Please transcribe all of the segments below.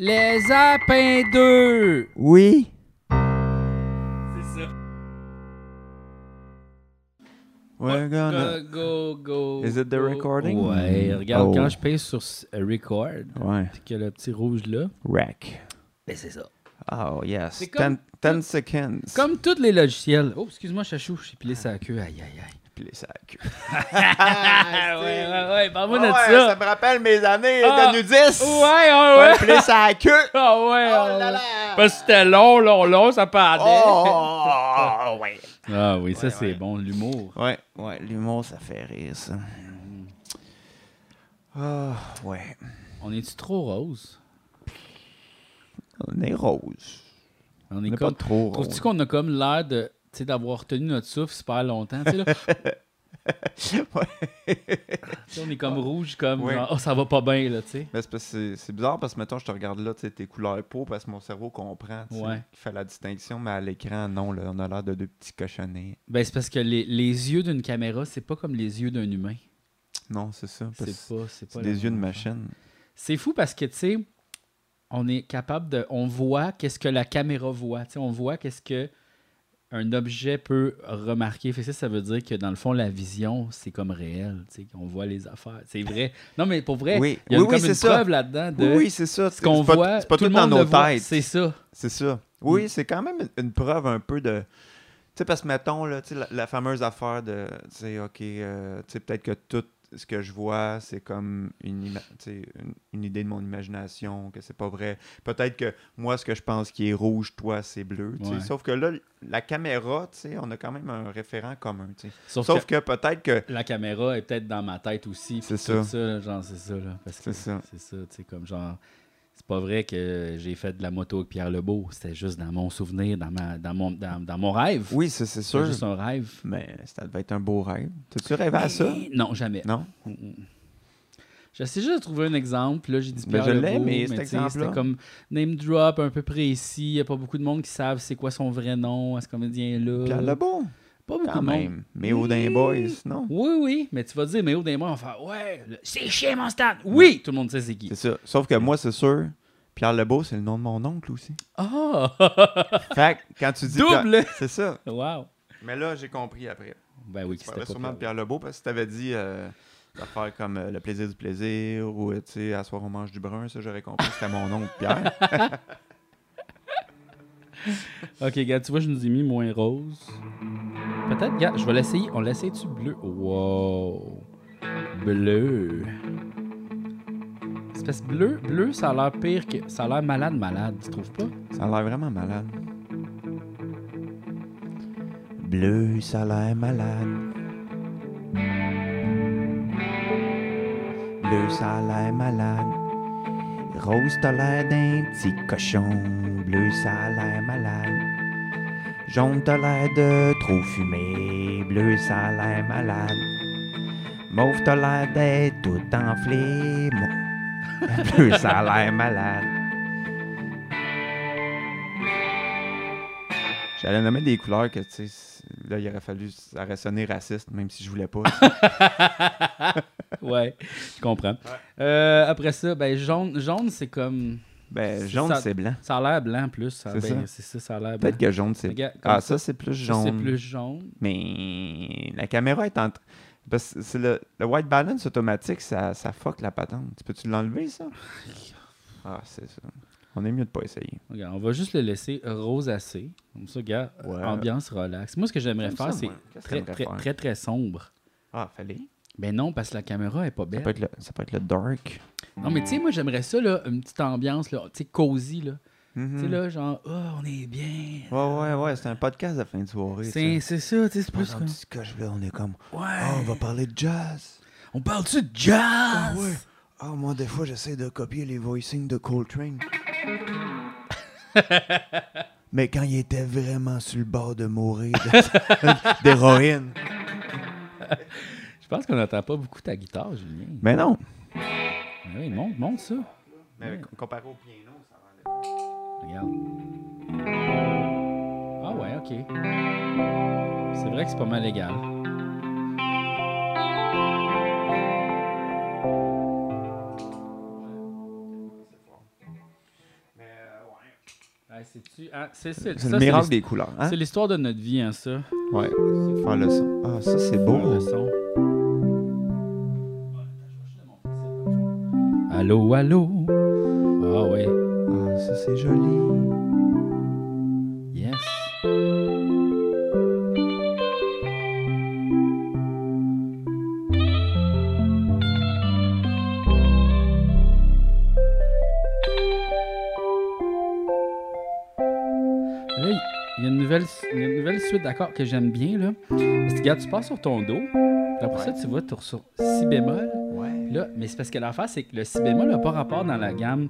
Les Apins 2! Oui. C'est ça. We're gonna. Go, go, go. Is it the go. recording? Ouais, regarde, Oh. quand je pèse sur s- record, Ouais. puis qu'il y a le petit rouge là, Rack. ben c'est ça. Oh, yes. C'est comme- 10 seconds. Comme tous les logiciels. Oh, excuse-moi, chachou, j'ai pilé sa queue. Aïe, aïe, aïe. Puis ça a queue. Ah, ouais, ouais, ouais, parle-moi de Ouais, ça. me rappelle mes années Ah. de nudiste. Ouais, ouais, ouais. Puis ça a queue. Ah, ouais. Oh ah, là là. Parce que c'était long, long, long, ça pendait. Oh, ouais. Ah oui, ça Ouais, c'est ouais. bon, l'humour. Ouais, ouais, l'humour, ça fait rire, ça. Ah, ouais. On est-tu trop rose? On est rose. On On est comme... pas trop Trouves-tu rose. qu'on a comme l'air de... D'avoir tenu notre souffle super longtemps, là. Ouais. On est comme rouge, comme Ouais. genre, oh, ça va pas bien, là, tu sais. Mais c'est parce que c'est- c'est bizarre parce que, mettons, je te regarde là, tu sais, tes couleurs peau, parce que mon cerveau comprend, qu'il fait la distinction, mais à l'écran, non, là, on a l'air de deux petits cochonnets. Ben, c'est parce que les, les yeux d'une caméra, c'est pas comme les yeux d'un humain. Non, c'est ça. C'est pas, c'est pas des yeux de machine. C'est fou parce que, tu sais, on est capable de. On voit qu'est-ce que la caméra voit. Tu sais, on voit qu'est-ce que un objet peut remarquer. Fait ça, ça veut dire que dans le fond, la vision, c'est comme réel. Tu sais, qu'on voit les affaires. C'est vrai. Non, mais pour vrai, Oui, il y a oui, comme oui, une ça. preuve là-dedans de Oui, c'est ça. ce qu'on voit. C'est pas tout, tout, le dans nos têtes. C'est ça. C'est ça. Oui, Mm. c'est quand même une, une preuve un peu de. Tu sais, parce que mettons, là, tu sais, la, la fameuse affaire de. Tu sais, OK, euh, tu sais, peut-être que tout ce que je vois, c'est comme une, une, une idée de mon imagination, que c'est pas vrai. Peut-être que moi, ce que je pense qui est rouge, toi, c'est bleu. Ouais. Sauf que là, la caméra, on a quand même un référent commun. Sauf, Sauf que, que peut-être que. la caméra est peut-être dans ma tête aussi. C'est ça. là, genre, c'est ça. Là, parce que C'est ça. C'est ça, tu sais, comme genre. C'est pas vrai que j'ai fait de la moto avec Pierre Lebeau. C'était juste dans mon souvenir, dans, ma, dans, mon, dans, dans mon rêve. Oui, c'est c'est C'est sûr. juste un rêve. Mais ça devait être un beau rêve. T'as-tu rêvé à ça? Mais Non, jamais. Non? Mm, mm. J'essaie juste de trouver un exemple. Là, j'ai dit Ben, Pierre je l'ai, Lebeau, mais exemple-là- C'était comme name drop un peu précis. Il n'y a pas beaucoup de monde qui savent c'est quoi son vrai nom à ce comédien-là. Pierre Lebeau? Pas beaucoup Quand de monde. même. Mais Odin Boys, non? Oui, oui, mais tu vas dire, mais où des mois, on va faire Ouais, le- c'est chez mon stade. Oui, tout le monde sait c'est qui. C'est ça. Sauf que moi, c'est sûr, Pierre Lebeau, c'est le nom de mon oncle aussi. Ah! Fait que quand tu dis. Double! C'est ça. wow! Mais là, j'ai compris après. Ben oui, Tu c'était sûrement de Pierre. Pierre Lebeau parce que tu avais dit euh, d'affaires comme euh, Le plaisir du plaisir ou, euh, tu sais, À soir on mange du brun. Ça, j'aurais compris que c'était mon oncle Pierre. Ok, gars, tu vois, je nous ai mis moins rose. Peut-être, gars, je vais l'essayer. On l'essaye-tu bleu? Wow! Bleu. Que bleu, bleu, ça a l'air pire que. Ça a l'air malade, malade, tu trouves pas? Ça a l'air vraiment malade. Bleu, ça a l'air malade. Bleu, ça a l'air malade. Rose, t'as l'air d'un petit cochon. Bleu, ça a l'air malade. Jaune, t'as l'air de trop fumer. Bleu, ça a l'air malade. Mauve, t'as l'air d'être tout enflé. Bleu, ça a l'air malade. J'allais nommer des couleurs que, tu sais, là, il aurait fallu, ça aurait sonné raciste, même si je voulais pas. Ouais, je comprends. Euh, après ça, ben jaune, jaune c'est comme. Ben, jaune, c'est blanc. Ça a l'air blanc plus. Ça, C'est ben, ça. C'est ça, ça a l'air blanc. Peut-être que jaune, c'est... Ah, ça, c'est plus jaune. c'est plus jaune. Mais la caméra est en... Parce que c'est le, le white balance automatique, ça, ça fuck la patente. Tu peux-tu l'enlever, ça? Ah, c'est ça. On est mieux de pas essayer. On va juste le laisser rosacé. Comme ça, Ouais. ambiance relax. Moi, ce que j'aimerais J'aime faire, c'est très, très, faire? très, très sombre. Ah, fallait. Ben non, parce que la caméra est pas Ça belle. peut, être le, ça peut être le dark. Non, mais tu sais, moi, j'aimerais ça, là, une petite ambiance, là, tu sais, cosy, là. Tu sais, là, genre, oh, on est bien. Ouais, ouais, ouais. C'est un podcast de fin de soirée. C'est ça. tu sais, c'est plus comme... petit coche-là, on est comme... Ouais. Ah, on va parler de jazz. On parle-tu de jazz? Ah ouais. Ah, moi, des fois, j'essaie de copier les voicings de Coltrane. Mais quand il était vraiment sur le bord de mourir d'héroïne. Je pense qu'on n'entend pas beaucoup ta guitare, Julien. Mais non. Ah Oui, monte, monte ça. Mais comparé au piano, ça va Regarde. Ah ouais, ok. C'est vrai que c'est pas mal égal. Ah, c'est-tu- ah, c'est ça, le c'est miracle des couleurs. Hein? C'est l'histoire de notre vie, hein, ça. Ouais. Faire le son. Ah, ça, c'est beau. Le son. Allô, allô? Ah ouais. Ah, ça, c'est joli. Yes. Il y a une nouvelle, une nouvelle suite d'accords que j'aime bien. Là. Parce que, regarde, tu passes sur ton do. Après ça, tu vas sur si bémol. Là, mais c'est parce que l'affaire, c'est que le si bémol n'a pas rapport dans la gamme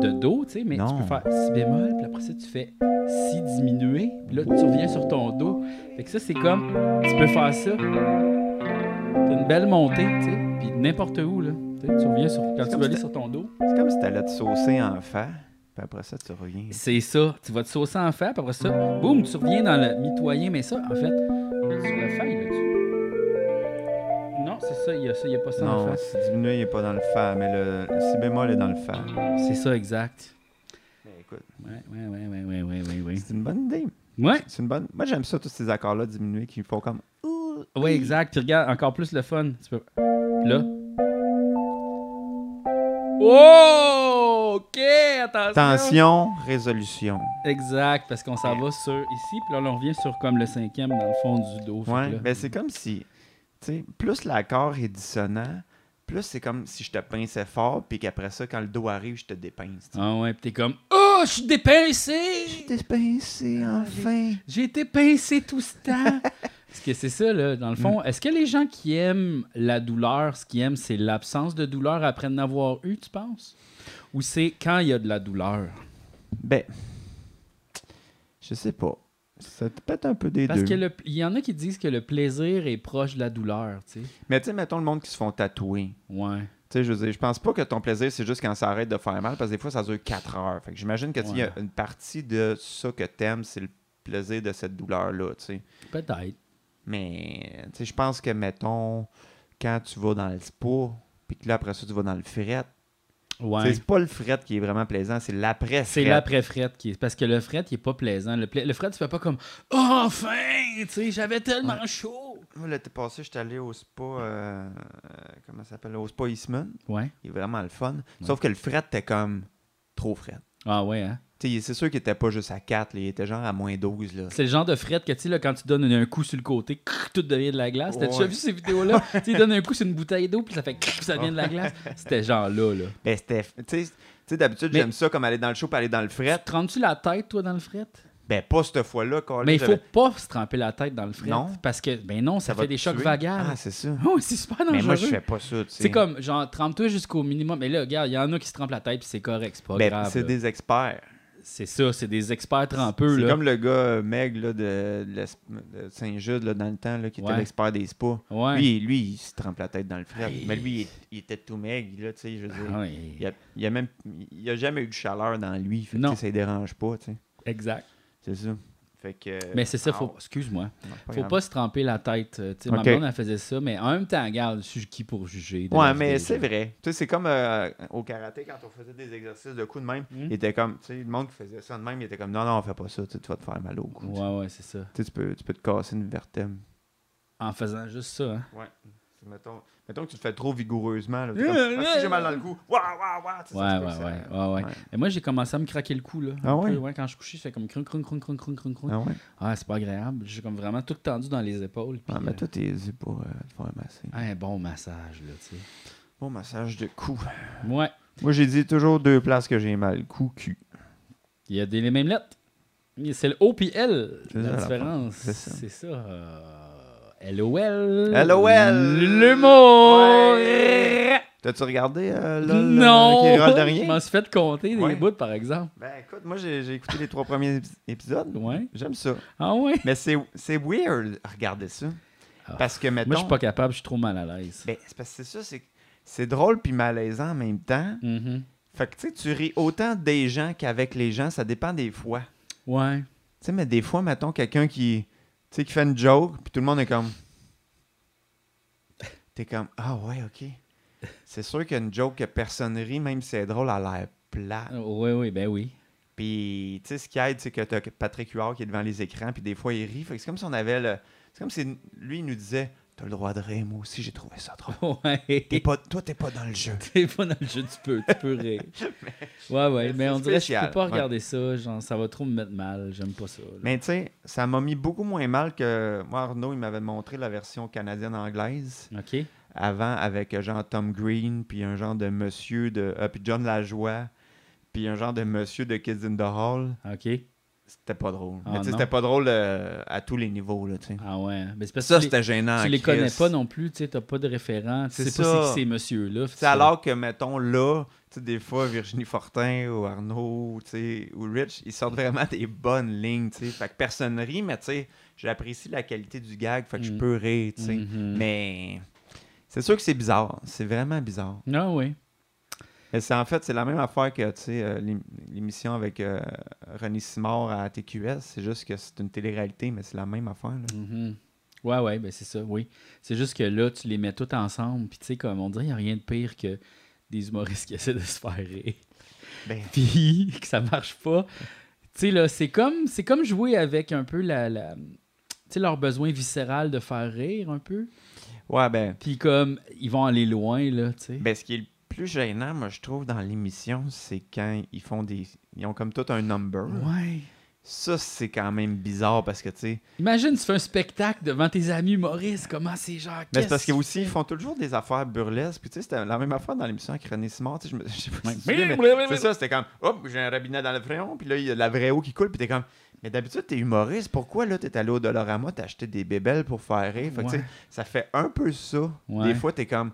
de do, tu sais, mais tu peux faire si bémol, puis après ça, tu fais si diminué, puis là, tu reviens sur ton do. Fait que ça, c'est comme, tu peux faire ça. T'as une belle montée, tu sais, puis n'importe où, là. Tu reviens sur, quand tu vas aller sur ton do. C'est comme si t'allais te saucer en fa, puis après ça, tu reviens. C'est ça. Tu vas te saucer en fer, puis après ça, boum, tu reviens dans le mitoyen, mais ça, en fait, ça, il y a ça, il n'y a pas ça en Non, fa. si diminué, il n'est pas dans le fa, mais le, le si bémol est dans le fa. C'est ça, exact. Mais écoute, Ouais, ouais, ouais, ouais, ouais, ouais, ouais, ouais. c'est une bonne idée. Ouais, C'est une bonne. Moi, j'aime ça, tous ces accords-là diminués qui font comme. Ouh, ouais, exact. Puis regarde, encore plus le fun. Tu peux... Là. Oh! OK, attention! Tension, résolution. Exact, parce qu'on s'en va sur ici, puis là, on revient sur comme le cinquième dans le fond du dos. Ouais, là- ben c'est comme si, plus l'accord est dissonant, plus c'est comme si je te pinçais fort, puis qu'après ça, quand le dos arrive, je te dépince. Ah ouais, puis t'es comme Oh, je suis dépincé! T'es pincé, enfin. J'ai été pincé tout ce temps! Parce que c'est ça, là, dans le fond. Est-ce que les gens qui aiment la douleur, ce qu'ils aiment, c'est l'absence de douleur après en avoir eu, tu penses? Ou c'est quand il y a de la douleur? Ben, je sais pas. Ça peut être un peu des Parce deux. que le- il y en a qui disent que le plaisir est proche de la douleur, tu sais. Mais tu sais, mettons le monde qui se font tatouer. Ouais. Tu sais, je veux dire, je pense pas que ton plaisir, c'est juste quand ça arrête de faire mal, parce que des fois, ça dure 4 heures. Fait que j'imagine que y a une partie de ça que t'aimes, c'est le plaisir de cette douleur-là, tu sais. Peut-être. Mais, tu sais, je pense que, mettons, quand tu vas dans le spa, puis que là, après ça, tu vas dans le fret, Ouais. c'est pas le fret qui est vraiment plaisant, c'est l'après-fret. C'est l'après-fret qui est. Parce que le fret, il est pas plaisant. Le, pla- le fret, tu fais pas comme Oh, enfin! Tu sais, j'avais tellement chaud! Moi, l'été passé, j'étais allé au spa, euh, euh, comment ça s'appelle, au spa Eastman. Ouais. Il est vraiment le fun. Sauf que le fret était comme trop fret. Ah ouais, hein? Tu c'est sûr qu'il était pas juste à 4, là, il était genre à moins 12, là. C'est le genre de fret que, tu quand tu donnes un coup sur le côté, crrr, tout devient de la glace. T'as déjà Ouais. vu ces vidéos-là? tu sais, il donne un coup sur une bouteille d'eau, puis ça fait crrr, ça devient de la glace. C'était genre là, là. Ben, c'était. Tu sais- tu d'habitude, j'aime ça comme aller dans le show puis aller dans le fret. Te rends-tu la tête, toi, dans le fret? Ben, pas cette fois-là, Colin, Mais il faut pas se tremper la tête dans le fret. Non. Parce que, ben non, ça, fait des chocs vagales. Ah, c'est ça. Oh, c'est super dangereux. Mais moi, je fais pas ça, tu sais. C'est comme, genre, trempe-toi jusqu'au minimum. Mais là, regarde, il y en a qui se trempent la tête, puis c'est correct, c'est pas Ben, grave. c'est des experts. C'est ça, c'est des experts trempeux, C'est comme le gars euh, Meg là, de, Saint-Jude dans le temps, là, qui était l'expert des spas. Ouais. Lui, lui, il se trempe la tête dans le fret. Hey. Mais lui, il, il était tout maigre, là, je veux dire. Ah. Il a, il a même il a jamais eu de chaleur dans lui. Fait Non. ça ne dérange pas. Exact. C'est ça. Fait que. Mais c'est ça, faut, Ah, excuse-moi, faut grave. pas se tremper la tête. euh, ma blonde, elle faisait ça, mais en même temps, regarde, je suis qui pour juger. Ouais, mais c'est vrai. C'est comme euh, au karaté, quand on faisait des exercices de coups de même, Hmm? il était comme, tu sais, le monde qui faisait ça de même, il était comme, non, non, on fait pas ça, tu vas te faire mal au cou. Ouais, ouais, c'est ça. tu peux, tu peux te casser une vertèbre. En faisant juste ça, hein? Ouais. Mettons, mettons que tu le fais trop vigoureusement. Là, comme, ah, si j'ai mal dans le cou, waouh, waouh, waouh. Ouais, ouais, ouais, ouais, ouais. Et moi, j'ai commencé à me craquer le cou, là. Ah ouais? peu, quand je couchais, je fais comme crunk, crunk, crunk, crunk, crunk, crunk. Ah ouais? Ah, c'est pas agréable. J'ai comme vraiment tout tendu dans les épaules. puis, Ah, mais euh, toi, t'es c'est pour euh, te faire masser. un bon massage, là, tu sais. Bon massage de cou. Ouais. Moi, j'ai dit toujours deux places que j'ai mal. Cou, cul. Il y a des les mêmes lettres. C'est le O puis L. La différence. c'est ça. LOL. LOL. Le mot. Ouais. T'as-tu regardé euh, là, le- Non. qui rôle de Je m'en suis fait compter des Ouais. bouts, par exemple. Ben écoute, moi j'ai écouté les trois premiers épis- épisodes. Ouais. J'aime ça. Ah ouais? Mais c'est weird regarder ça. Ah. Parce que mettons. Moi, je suis pas capable. Je suis trop mal à l'aise. Ben, c'est parce que c'est ça, c'est c'est drôle puis malaisant en même temps. Mhm. Fait que tu sais, tu ris autant des gens qu'avec les gens, ça dépend des fois. Ouais. Tu sais, mais des fois, mettons quelqu'un qui, tu sais, qui fait une joke, puis tout le monde est comme. T'es comme, ah ouais, ok. C'est sûr qu'une joke que personne rit, même si c'est drôle, elle a l'air plat. Oui, oui, ben oui. Puis, tu sais, ce qui aide, c'est que tu as Patrick Huard qui est devant les écrans, puis des fois, il rit. Fait que c'est comme si on avait le. C'est comme si lui, il nous disait T'as le droit de rire, moi aussi, j'ai trouvé ça drôle. Ouais. T'es pas, toi, t'es pas dans le jeu. T'es pas dans le jeu, tu peux, tu peux rire. ouais, ouais, mais on dirait que je peux pas ouais. regarder ça. Genre, ça va trop me mettre mal. J'aime pas ça. là. Mais tu sais, ça m'a mis beaucoup moins mal que. Moi, Arnaud, il m'avait montré la version canadienne-anglaise OK? avant avec euh, genre Tom Green, puis un genre de monsieur de. euh, puis John Lajoie, puis un genre de monsieur de Kids in the Hall. OK? C'était pas drôle. Ah, Mais non. c'était pas drôle euh, à tous les niveaux, là. Ah ouais. Mais c'est parce Ça, c'était gênant. tu les Chris. connais pas non plus. Tu t'as pas de référent. Tu C'est sais pas c'est qui ces messieurs-là. Sais, alors que, mettons, là, des fois, Virginie Fortin ou Arnaud, ou Rich, ils sortent vraiment des bonnes lignes, tu sais. Fait que personne rit, mais j'apprécie la qualité du gag, fait que je Mm. peux rire. Mhm. Mais c'est sûr que c'est bizarre. C'est vraiment bizarre. Ah oui. Mais c'est en fait, c'est la même affaire que, euh, l'ém- l'émission avec euh, René Simard à TQS. C'est juste que c'est une télé-réalité, mais c'est la même affaire, là. Mhm. Ouais, ouais, ben c'est ça, oui. C'est juste que là, tu les mets tous ensemble, puis tu sais, comme on dirait, il n'y a rien de pire que des humoristes qui essaient de se faire rire. Ben, Puis que ça marche pas. Tu sais, là, c'est comme, c'est comme jouer avec un peu la. la tu leur besoin viscéral de faire rire un peu. ouais, ben, Puis comme, ils vont aller loin, là, tu sais. Ben, ce qui est le plus gênant, moi, je trouve, dans l'émission, c'est quand ils font des. Ils ont comme tout un number. ouais. Ça, c'est quand même bizarre parce que, tu sais. Imagine, tu fais un spectacle devant tes amis humoristes, comment c'est genre. Mais c'est parce qu'ils aussi, ils font toujours des affaires burlesques. Puis, tu sais, c'était la même affaire dans l'émission avec René Simard. Tu sais, je, me- je sais pas si c'est ça, c'était comme, hop, j'ai un robinet dans le front. Puis là, il y a de la vraie eau qui coule. Puis t'es comme, mais d'habitude, t'es humoriste. Pourquoi, là, t'es allé au Dolorama, t'as acheté des bébelles pour faire rire? Fait que, tu sais, Ouais. ça fait un peu ça. Ouais. Des fois, t'es comme,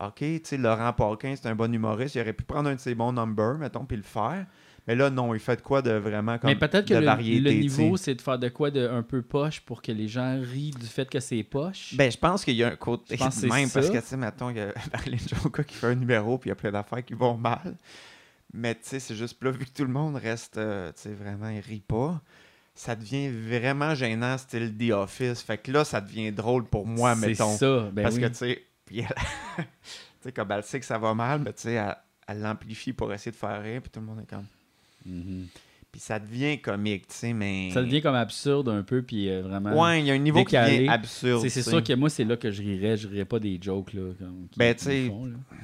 OK, tu sais, Laurent Paquin, c'est un bon humoriste. Il aurait pu prendre un de ses bons numbers, mettons, puis le faire. Mais là, non, il fait de quoi de vraiment comme Mais peut-être que de le, variété, le niveau, c'est de faire de quoi de un peu poche pour que les gens rient du fait que c'est poche? Ben, je pense qu'il y a un côté Je c'est même parce que, tu sais, mettons, il y a Marilyn Joka qui fait un numéro, puis il y a plein d'affaires qui vont mal. Mais, tu sais, c'est juste, là, vu que tout le monde reste, euh, tu sais, vraiment, il rit pas, ça devient vraiment gênant, style The Office. Fait que là, ça devient drôle pour moi, c'est mettons. ça. Ben parce oui. que, tu sais, puis elle- tu sais, comme elle sait que ça va mal, mais tu sais, elle, elle l'amplifie pour essayer de faire rire, puis tout le monde est comme. Mhm. Puis ça devient comique, tu sais, mais. Ça devient comme absurde un peu, puis euh, vraiment. Ouais, il y a un niveau décalé. qui devient absurde. C'est sûr que moi, c'est là que je rirais. Je rirais pas des jokes, là. Comme, qui- Ben, tu sais.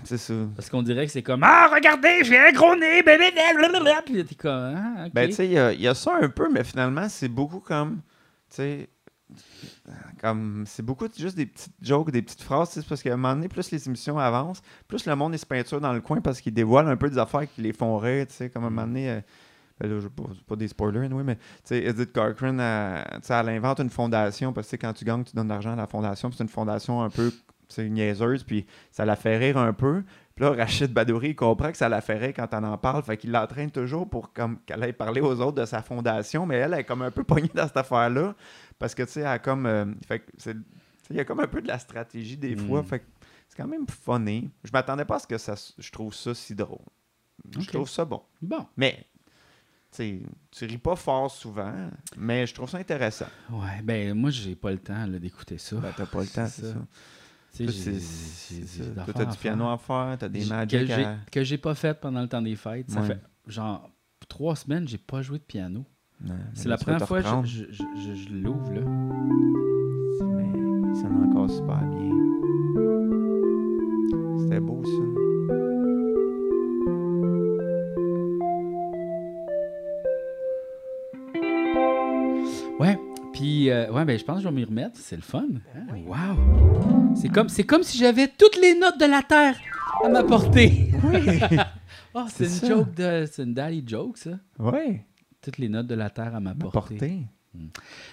C'est ça. Parce qu'on dirait que c'est comme Ah, regardez, j'ai un gros nez, bébé, blablabla. Puis t'es comme Ah. Ben, tu sais, il y y a ça un peu, mais finalement, c'est beaucoup comme. Tu sais. Comme. C'est beaucoup juste des petites jokes, des petites phrases. C'est parce qu'à un moment donné, plus les émissions avancent, plus le monde est se peinture dans le coin parce qu'ils dévoilent un peu des affaires qui les font rire. Tu sais, comme à un moment donné. euh, ben là, pas, pas des spoilers, anyway, mais Edith Corcoran, elle, elle invente une fondation parce que quand tu gagnes, tu donnes de l'argent à la fondation. C'est une fondation un peu niaiseuse, puis ça la fait rire un peu. Puis là, Rachid Badouri, il comprend que ça la rire quand on en parle, fait qu'il l'entraîne toujours pour comme, qu'elle aille parler aux autres de sa fondation, mais elle, elle est comme un peu pognée dans cette affaire-là, parce que, tu sais, elle a comme... euh, fait il y a comme un peu de la stratégie des Mm. fois, fait que c'est quand même funny. Je m'attendais pas à ce que ça, je trouve ça si drôle. Je trouve ça bon. Bon. Mais, tu sais, tu ris pas fort souvent, mais je trouve ça intéressant. Ouais, ben, moi, j'ai pas le temps d'écouter ça. Ben, t'as pas le temps, C'est c'est ça. ça. Ça. t'as du piano à faire, t'as des magic que j'ai, à... que j'ai pas fait pendant le temps des fêtes. Ça Ouais. fait genre trois semaines j'ai pas joué de piano. Ouais, C'est la première fois que je, je, je- je l'ouvre là. Mais il sonne encore super bien. C'était beau, ça. Puis euh, ouais, ben je pense que je vais m'y remettre. C'est le fun. Hein? Wow. C'est comme, c'est comme si j'avais toutes les notes de la terre à ma portée. Oui. Oh, c'est une ça. joke de, c'est une joke ça. oui. Toutes les notes de la terre à ma portée. Porté.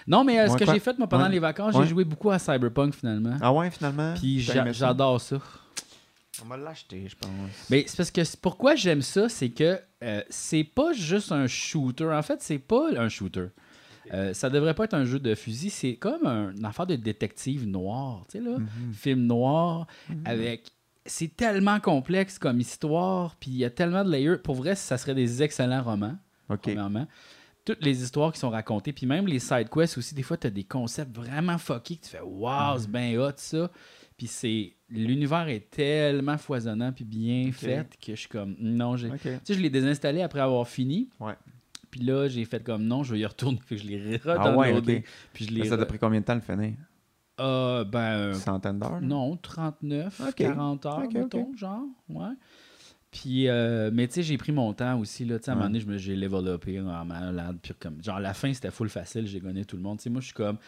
Non, mais euh, ce Ouais, que j'ai fait moi pendant Ouais. les vacances, Ouais. j'ai joué beaucoup à Cyberpunk finalement. Ah ouais, finalement? Puis j'adore ça. On va l'acheter, je pense. Mais c'est parce que c'est- pourquoi j'aime ça, c'est que euh, c'est pas juste un shooter. En fait, c'est pas un shooter. Euh, ça devrait pas être un jeu de fusil. C'est comme un, une affaire de détective noir. Tu sais, là, Mhm. film noir avec. C'est tellement complexe comme histoire, puis il y a tellement de layers. Pour vrai, ça serait des excellents romans, OK. premièrement. Toutes les histoires qui sont racontées, puis même les side quests aussi, des fois, tu as des concepts vraiment fuckés que tu fais Waouh, c'est bien hot ça. Puis c'est. L'univers est tellement foisonnant puis bien fait que je suis comme. Non, j'ai. Tu sais, je l'ai désinstallé après avoir fini. Ouais. Puis là, j'ai fait comme non, je vais y retourner. Puis je l'ai Ah redownloadé. ouais, ok. Puis je l'ai. Ça t'a pris combien de temps le finir? Ah, ben. Une centaine d'heures? Non, 39, Ok. 40 heures, Ok, ok. mettons, genre. Ouais. Puis, euh, mais tu sais, j'ai pris mon temps aussi. Là, Tu sais, à un moment Ouais. donné, je me- j'ai développé en malade. Puis comme, genre, la fin, c'était full facile. J'ai gagné tout le monde. Tu sais, moi, je suis comme.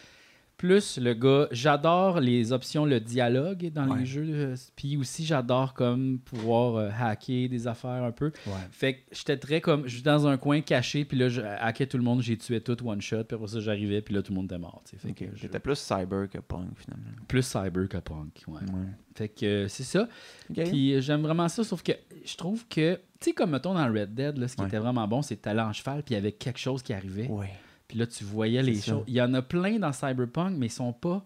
Plus le gars, j'adore les options, le dialogue dans Ouais. les jeux. euh, Puis aussi, j'adore comme pouvoir euh, hacker des affaires un peu. Ouais. Fait que j'étais très comme. Je suis dans un coin caché. Puis là, je hackais tout le monde. J'ai tué tout one shot. Puis après ça, j'arrivais. Puis là, tout le monde était mort. tu sais. Fait Ok. que je- J'étais plus cyber que punk, finalement. plus cyber que punk. Ouais. Ouais. Fait que euh, c'est ça. Puis j'aime vraiment ça, sauf que je trouve que, tu sais, comme mettons dans Red Dead, là, ce qui était vraiment bon, c'est que t'allais en cheval, puis il y avait quelque chose qui arrivait. Ouais. Puis là, tu voyais les choses. Il y en a plein dans Cyberpunk, mais ils sont pas.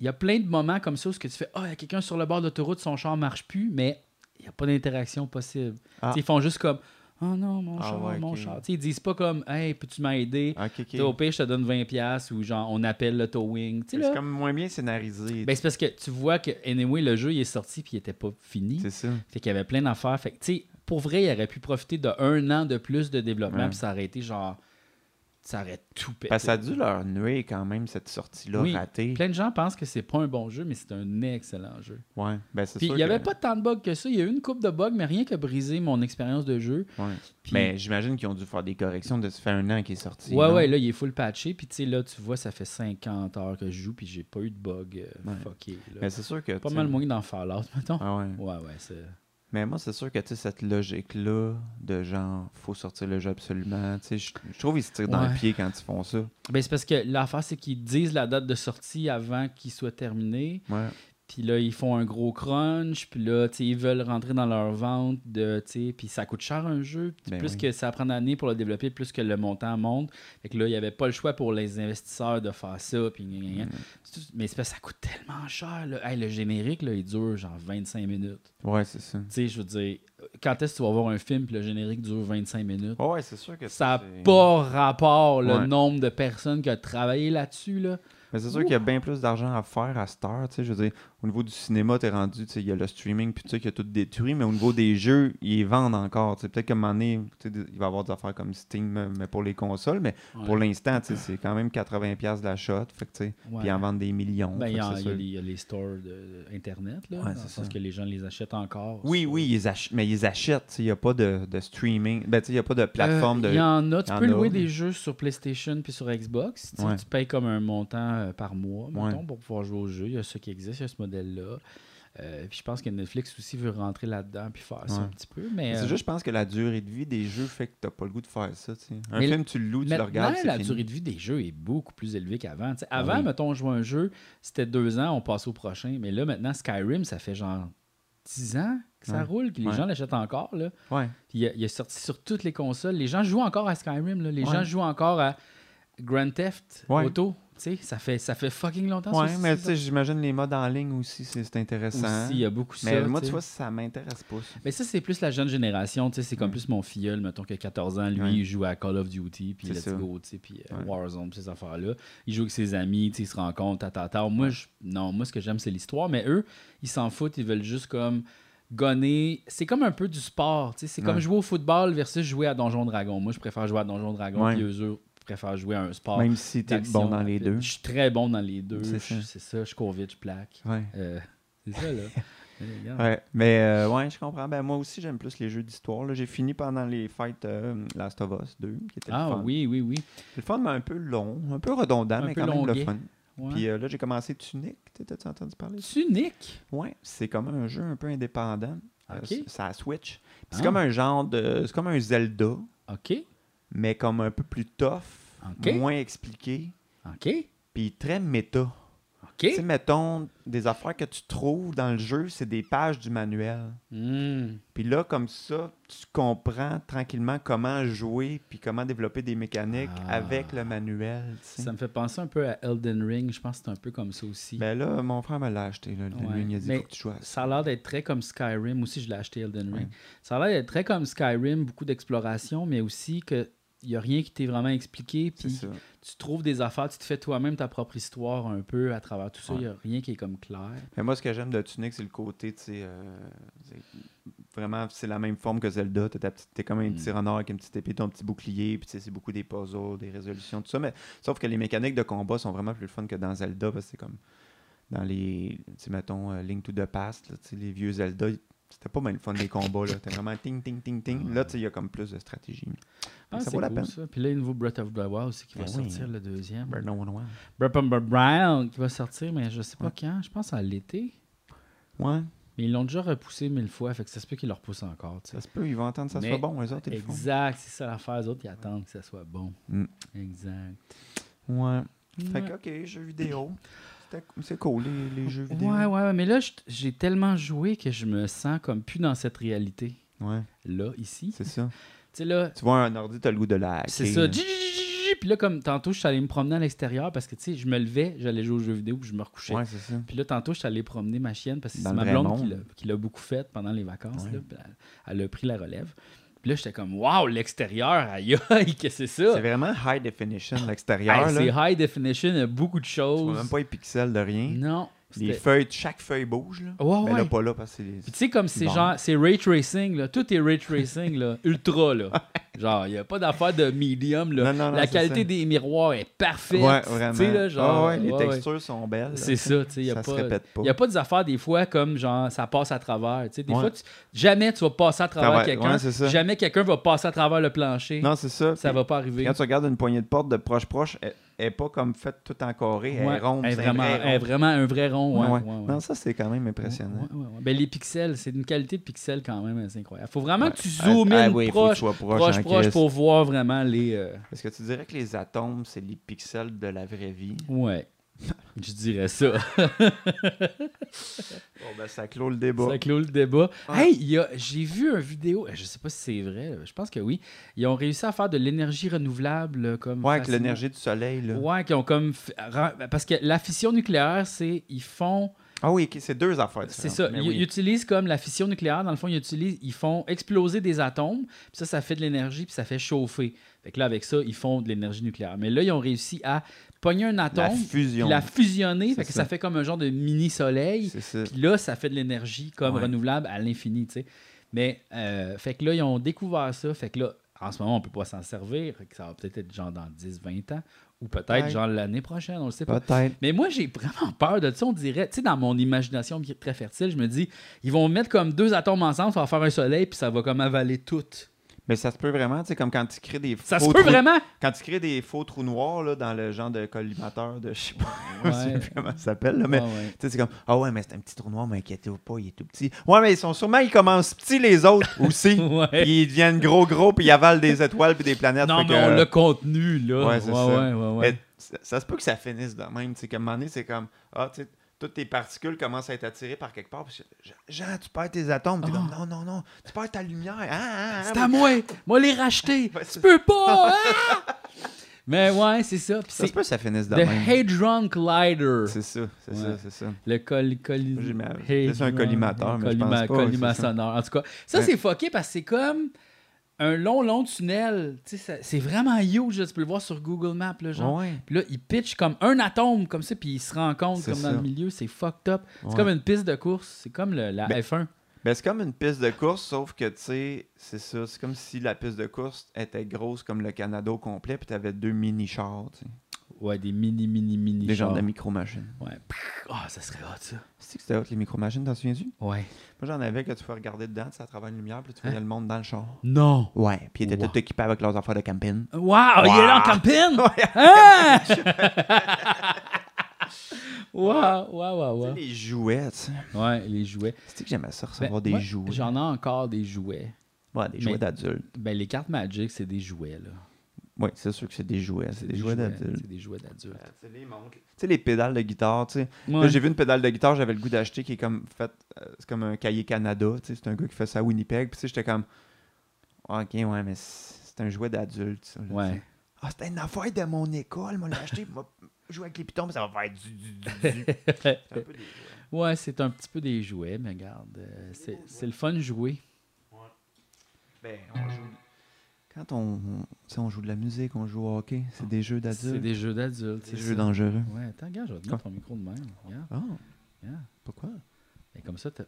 Il y a plein de moments comme ça où ce que tu fais, ah, il y a quelqu'un sur le bord de l'autoroute, son char marche plus, mais il n'y a pas d'interaction possible. Ah. Ils font juste comme, oh non, mon Ah char, ouais, mon ok. char. Tu sais, ils disent pas comme, hey, peux-tu m'aider? Ok, ok. Tu sais, Au pire, je te donne 20$ ou genre, on appelle le towing. C'est comme moins bien scénarisé. ben, c'est parce que tu vois que, anyway, le jeu il est sorti puis il était pas fini. c'est ça. Fait qu'il y avait plein d'affaires. Fait que, tu sais, pour vrai, il aurait pu profiter de un an de plus de développement puis ça aurait été genre. Ça aurait tout pété. Parce que ça a dû leur nuire quand même, cette sortie-là Oui. ratée. Plein de gens pensent que c'est pas un bon jeu, mais c'est un excellent jeu. Ouais. Ben, c'est Puis il y avait que- pas tant de bugs que ça. Il y a eu une coupe de bugs, mais rien qui a brisé mon expérience de jeu. Ouais. Puis- Mais j'imagine qu'ils ont dû faire des corrections de se faire un an qui est sorti. Ouais, non? ouais, là, il est full patché. Puis tu sais, là, tu vois, ça fait 50 heures que je joue, puis j'ai pas eu de bug euh, Ouais. fucké. là. Mais c'est sûr que. Pas mal moins dans Fallout, mettons. Ah ouais. Ouais, ouais, c'est. Mais moi, c'est sûr que cette logique-là de genre, faut sortir le jeu absolument. Je je trouve qu'ils se tirent dans Ouais. le pied quand ils font ça. Ben, c'est parce que l'affaire, c'est qu'ils disent la date de sortie avant qu'il soit terminé. Ouais. Puis là, ils font un gros crunch. Puis là, ils veulent rentrer dans leur vente. De, puis ça coûte cher un jeu. Ben plus oui. que ça prend d'années pour le développer, plus que le montant monte. Fait que là, il n'y avait pas le choix pour les investisseurs de faire ça. Puis gna, gna, gna. C'est tout- Mais c'est parce que ça coûte tellement cher. Là. Hey, le générique, là, il dure genre 25 minutes. Ouais, c'est ça. Tu sais, je veux dire, quand est-ce que tu vas voir un film puis le générique dure 25 minutes? Ouais, ouais, c'est sûr que Ça n'a c'est- pas rapport le Ouais. nombre de personnes qui ont travaillé là-dessus. Là. Mais c'est sûr qu'il y a bien plus d'argent à faire à cette heure. tu sais, Je veux dire, au niveau du cinéma, t'es rendu, tu sais, il y a le streaming, puis tu sais, qui a tout détruit, mais au niveau des jeux, ils vendent encore. Peut-être qu'à un moment donné, tu sais, il va y avoir des affaires comme Steam, euh, mais pour les consoles, mais pour l'instant, tu sais, c'est quand même 80$ de la shot. Fait que, tu sais, Ouais. Puis ils en vendent des millions. Ben, il y, a, c'est il y a sûr. les, il y a les stores de, de Internet, là, Ouais, dans c'est le sens ça. que les gens les achètent encore. Oui, oui, ils mais ils achètent. Il n'y a pas de, de streaming. Ben, il n'y a pas de plateforme Euh, de. Il y en a. Tu peux en a, louer mais- des jeux sur PlayStation puis sur Xbox. Tu payes comme un montant euh, par mois, mettons, pour pouvoir jouer au jeu. Il y a ça qui existe, il y a ce modèle-là. Euh, puis je pense que Netflix aussi veut rentrer là-dedans puis faire ça un petit peu. Mais, C'est euh, juste, je pense que la durée de vie des jeux fait que t'as pas le goût de faire ça. Un Mais film, tu le loues, tu le regardes. la fini. durée de vie des jeux est beaucoup plus élevée qu'avant. Ah avant, oui. mettons, on jouait un jeu, c'était deux ans, on passe au prochain. Mais là, maintenant, Skyrim, ça fait genre 10 ans que ça Ouais. roule, que les Ouais. gens l'achètent encore. Là. Il, est- il est sorti sur toutes les consoles. Les gens jouent encore à Skyrim. là. Les gens jouent encore à Grand Theft. Auto. Sais, ça fait, ça fait fucking longtemps. Ouais, mais tu sais, j'imagine les modes en ligne aussi, c'est intéressant. Aussi, il y a beaucoup mais ça. moi, tu vois, ça m'intéresse pas. ça. Mais ça, c'est plus la jeune génération. tu sais, C'est comme Ouais. plus mon filleul, mettons, qui a 14 ans. Lui, Ouais. il joue à Call of Duty, puis Let's ça. Go, tu sais, puis euh, Ouais. Warzone, puis ces affaires-là. Il joue avec ses amis, tu sais, ils se rencontrent, tata. Moi, je- non, moi, ce que j'aime, c'est l'histoire. Mais eux, ils s'en foutent. Ils veulent juste comme gonner. C'est comme un peu du sport. tu sais, C'est comme jouer au football versus jouer à Donjon Dragon. Moi, je préfère jouer à Donjon Dragon, puis eux, eux préfèrent jouer à un sport. Même si t'es d'action bon dans les deux. Je suis très bon dans les deux. C'est ça. C'est ça. Je cours vite, je plaque. Ouais. Euh, c'est ça, là. Ouais, mais euh, ouais, je comprends. Ben, moi aussi, j'aime plus les jeux d'histoire. J'ai fini pendant les fights euh, Last of Us 2, qui était le Ah fun. oui, oui, oui. Le fun, mais un peu long, un peu redondant, Un mais peu quand même le fun. Ouais. Puis euh, là, j'ai commencé Tunic. T'as-tu entendu parler? Tunic? Ouais, c'est comme un jeu un peu indépendant. Ça Switch. Puis Ah. C'est comme un genre de. C'est comme un Zelda, OK. Mais comme un peu plus tough, moins expliqué, OK. puis très méta. OK. Tu sais, mettons, des affaires que tu trouves dans le jeu, c'est des pages du manuel. Hmm. Puis là, comme ça, tu comprends tranquillement comment jouer puis comment développer des mécaniques Ah. avec le manuel. tu sais. Ça me fait penser un peu à Elden Ring. Je pense que c'est un peu comme ça aussi. Ben là, mon frère me l'a acheté. Là. Ouais. Lui, il a dit faut que tu joues à ça. Ça a l'air d'être très comme Skyrim. Aussi, je l'ai acheté Elden Ring. Ouais. Ça a l'air d'être très comme Skyrim, beaucoup d'exploration, mais aussi que il n'y a rien qui t'est vraiment expliqué. Puis tu trouves des affaires, tu te fais toi-même ta propre histoire un peu à travers tout ça. Il Ouais. n'y a rien qui est comme clair. Mais moi, ce que j'aime de Tunic, c'est le côté, tu sais, euh, vraiment, c'est la même forme que Zelda. Petite- t'es comme un Mm. petit renard avec une petite épée, ton petit bouclier, puis tu sais, c'est beaucoup des puzzles, des résolutions, tout ça. Mais sauf que les mécaniques de combat sont vraiment plus fun que dans Zelda, parce que c'est comme dans les, tu sais, mettons, euh, Link to the Past, là, tu les vieux Zelda, c'était pas mal le fun des combats, là. C'était vraiment ting, ting, ting, ting. Là, tu il y a comme plus de stratégie. Ah, ça c'est vaut la peine. ça. Puis là, il y a le nouveau Breath of the Wild aussi qui va Ben oui. sortir, le deuxième. Breath of the Wild. Breath of the Wild qui va sortir, mais je sais pas Ouais. quand. Je pense à l'été. Ouais, Mais ils l'ont déjà repoussé mille fois, fait que ça se peut qu'ils le repoussent encore. ça se peut, ils vont entendre que ça Mais- soit bon, eux autres, ils. Exact, c'est ça l'affaire. Les autres, ils attendent que ça soit bon. Mm. Exact. Ouais. Fait Ouais. que, ok, jeux vidéo. C'est cool, les, les jeux vidéo. Ouais, ouais, ouais, mais là, j'ai tellement joué que je me sens comme plus dans cette réalité. Ouais, Là, ici. c'est ça. Tu sais, là, Tu vois un ordi, t'as le goût de la c'est ça. Puis là, comme tantôt, je suis allé me promener à l'extérieur parce que, tu sais, je me levais, j'allais jouer aux jeux vidéo, puis je me recouchais. Ouais, c'est ça. Puis là, tantôt, je suis allé promener ma chienne parce que c'est ma blonde qui l'a- beaucoup fait pendant les vacances. Ouais. là. Elle a pris la relève. Puis là, j'étais comme, waouh, l'extérieur, aïe, aïe, que c'est ça? C'est vraiment high definition, Hey, l'extérieur. c'est high definition, il y a beaucoup de Tu vois choses. même pas les pixels de rien. Non. Les feuilles, chaque feuille bouge. Là. Ouais, Mais ouais. là, pas là parce que c'est. Puis tu sais, comme c'est Bon. genre, c'est ray tracing, là. Tout est ray tracing, là. Ultra, là. Genre, il n'y a pas d'affaire de medium, là. Non, non, non, La qualité ça. des miroirs est parfaite. Ouais, Tu vraiment. sais, là, genre. Ah ouais, les ouais, ouais. textures sont belles. C'est tu ça, tu sais. Ça se pas. répète pas. Il n'y a pas des affaires, des fois, comme genre, ça passe à travers. Tu sais, des fois, tu- jamais tu vas passer à travers quelqu'un. jamais quelqu'un va passer à travers le plancher. Non, c'est ça. ça va pas arriver. Quand tu regardes une poignée de porte de proche-proche, elle elle est pas comme faite tout en carré. Elle Ouais, est ronde. elle est c'est un vraiment, vrai elle est rond. vraiment un vrai rond. Ouais, Ouais. Non, ça, c'est quand même impressionnant. Ben, les pixels, c'est une qualité de pixels quand même assez incroyable. Faut vraiment que tu zoomes ah oui, proche, proche, proche, pour voir vraiment les. euh, Est-ce que tu dirais que les atomes, c'est les pixels de la vraie vie? Ouais. Je dirais ça. Bon, ben, ça clôt le débat. Ça clôt le débat. Hey, j'ai vu une vidéo, je sais pas si c'est vrai, je pense que oui. Ils ont réussi à faire de l'énergie renouvelable euh, comme. Ouais, avec l'énergie du soleil, là. Ouais, qui ont comme. Parce que la fission nucléaire, c'est. Ils font. Ah oui, c'est deux affaires C'est ça. Mais Ils, oui. ils utilisent comme la fission nucléaire. Dans le fond, ils utilisent, ils font exploser des atomes. Puis ça, ça fait de l'énergie, puis ça fait chauffer. Fait que là, avec ça, ils font de l'énergie nucléaire. Mais là, ils ont réussi à pogner un La atome, puis fusion. la fusionner. Fait que ça. ça fait comme un genre de mini-soleil. Puis là, ça fait de l'énergie comme Ouais. renouvelable à l'infini, tu sais. Mais, euh, fait que là, ils ont découvert ça. Fait que là, en ce moment, on peut pas s'en servir. Ça va peut-être être genre dans 10-20 ans. Ou peut-être genre l'année prochaine, on le sait pas. Mais moi, j'ai vraiment peur de ça. On dirait, tu sais, dans mon imagination qui est très fertile, je me dis, ils vont mettre comme deux atomes ensemble, ça va faire un soleil, puis ça va comme avaler tout. Mais ça se peut vraiment, tu sais, comme quand tu crées des Ça faux se peut trous- vraiment? Quand tu crées des faux trous noirs là, dans le genre de collimateur de je sais pas Ouais. comment ça s'appelle, là, mais Ouais, ouais. tu sais, c'est comme Ah ouais, mais c'est un petit trou noir, mais inquiétez-vous pas, il est tout petit. Ouais, mais ils sont sûrement, ils commencent petits les autres aussi. Ouais. Puis ils deviennent gros, gros, puis ils avalent des étoiles puis des planètes. Non, mais que- on l'a contenu, là. Ouais, c'est ouais, ça. ouais, ouais, ouais. Mais ça, se peut que ça finisse de même. Tu sais, qu'à un moment donné, c'est comme Ah, tu sais, toutes tes particules commencent à être attirées par quelque part. Puis Jean, tu perds tes atomes. Ah. comme Non, non, non, tu perds ta lumière. Ah, ah, ah, C'est à moi! Moi, les racheter! Tu peux pas! ah! mais ouais, c'est ça. Puis Ça se c'est peut ça finisse de The. Hadron Collider. C'est ça, c'est Ouais. ça, c'est ça. Le col, c'est un collimateur, mais je pense pas, collima c'est ça. sonore. En tout cas, ça, Ouais. c'est fucké parce que c'est comme un long, long tunnel. Tu c'est vraiment huge. là. Tu peux le voir sur Google Maps, là, genre. Ouais. Puis là, il pitch comme un atome, comme ça, puis il se rencontre comme dans le milieu. C'est fucked up. C'est comme une piste de course. C'est comme le- la Ben, F1. Ben, c'est comme une piste de course, sauf que, tu sais, c'est ça. C'est comme si la piste de course était grosse comme le Canada au complet, puis t'avais deux mini-chars, tu. Ouais, des mini, mini, mini. Des genres de micro-machines. Ouais. Ah, ça serait hot, ça. C'est que c'était hot, les micro-machines, t'en souviens-tu? Ouais. Moi, j'en avais que tu pouvais regarder dedans, tu à travers une lumière, puis tu voyais Hein? le monde dans le char. Non. Ouais, puis ils étaient Wow. tous équipés avec leurs affaires de camping. Wow, il est là en camping! Ouais. Ah! wow, wow, wow. Tu les jouets, tu sais. Ouais, les jouets. C'est que j'aimais ça, Ben, recevoir des moi, jouets? J'en ai encore des jouets. Ouais, des jouets d'adultes. Ben, les cartes Magic, c'est des jouets, là. Oui, c'est sûr que c'est des jouets. C'est des, jouets d'adultes. C'est des jouets d'adultes. Tu sais, les montres. Tu sais, les pédales de guitare, tu sais. Là, Ouais. j'ai vu une pédale de guitare, j'avais le goût d'acheter qui est comme fait. euh, c'est comme un cahier Canada, tu sais. C'est un gars qui fait ça à Winnipeg. Puis, tu sais, j'étais comme. Ok, ouais, mais c'est un jouet d'adulte, ça. là, Ouais. Ah, c'était une affaire de mon école, moi, l'a acheté. Moi, jouer avec les pitons, mais ça va faire du. du, du, du. C'est un peu des jouets. Ouais, c'est un petit peu des jouets, mais regarde, euh, c'est c'est le fun de jouer. Ben, on joue. Quand on, on, on joue de la musique, on joue au hockey, c'est des jeux C'est d'adultes. des jeux d'adultes. Des c'est jeux ça. dangereux. Ouais, attends, regarde, je vais te mettre ton micro de même. Regarde, Ah, regarde. pourquoi? Et comme ça, t'as-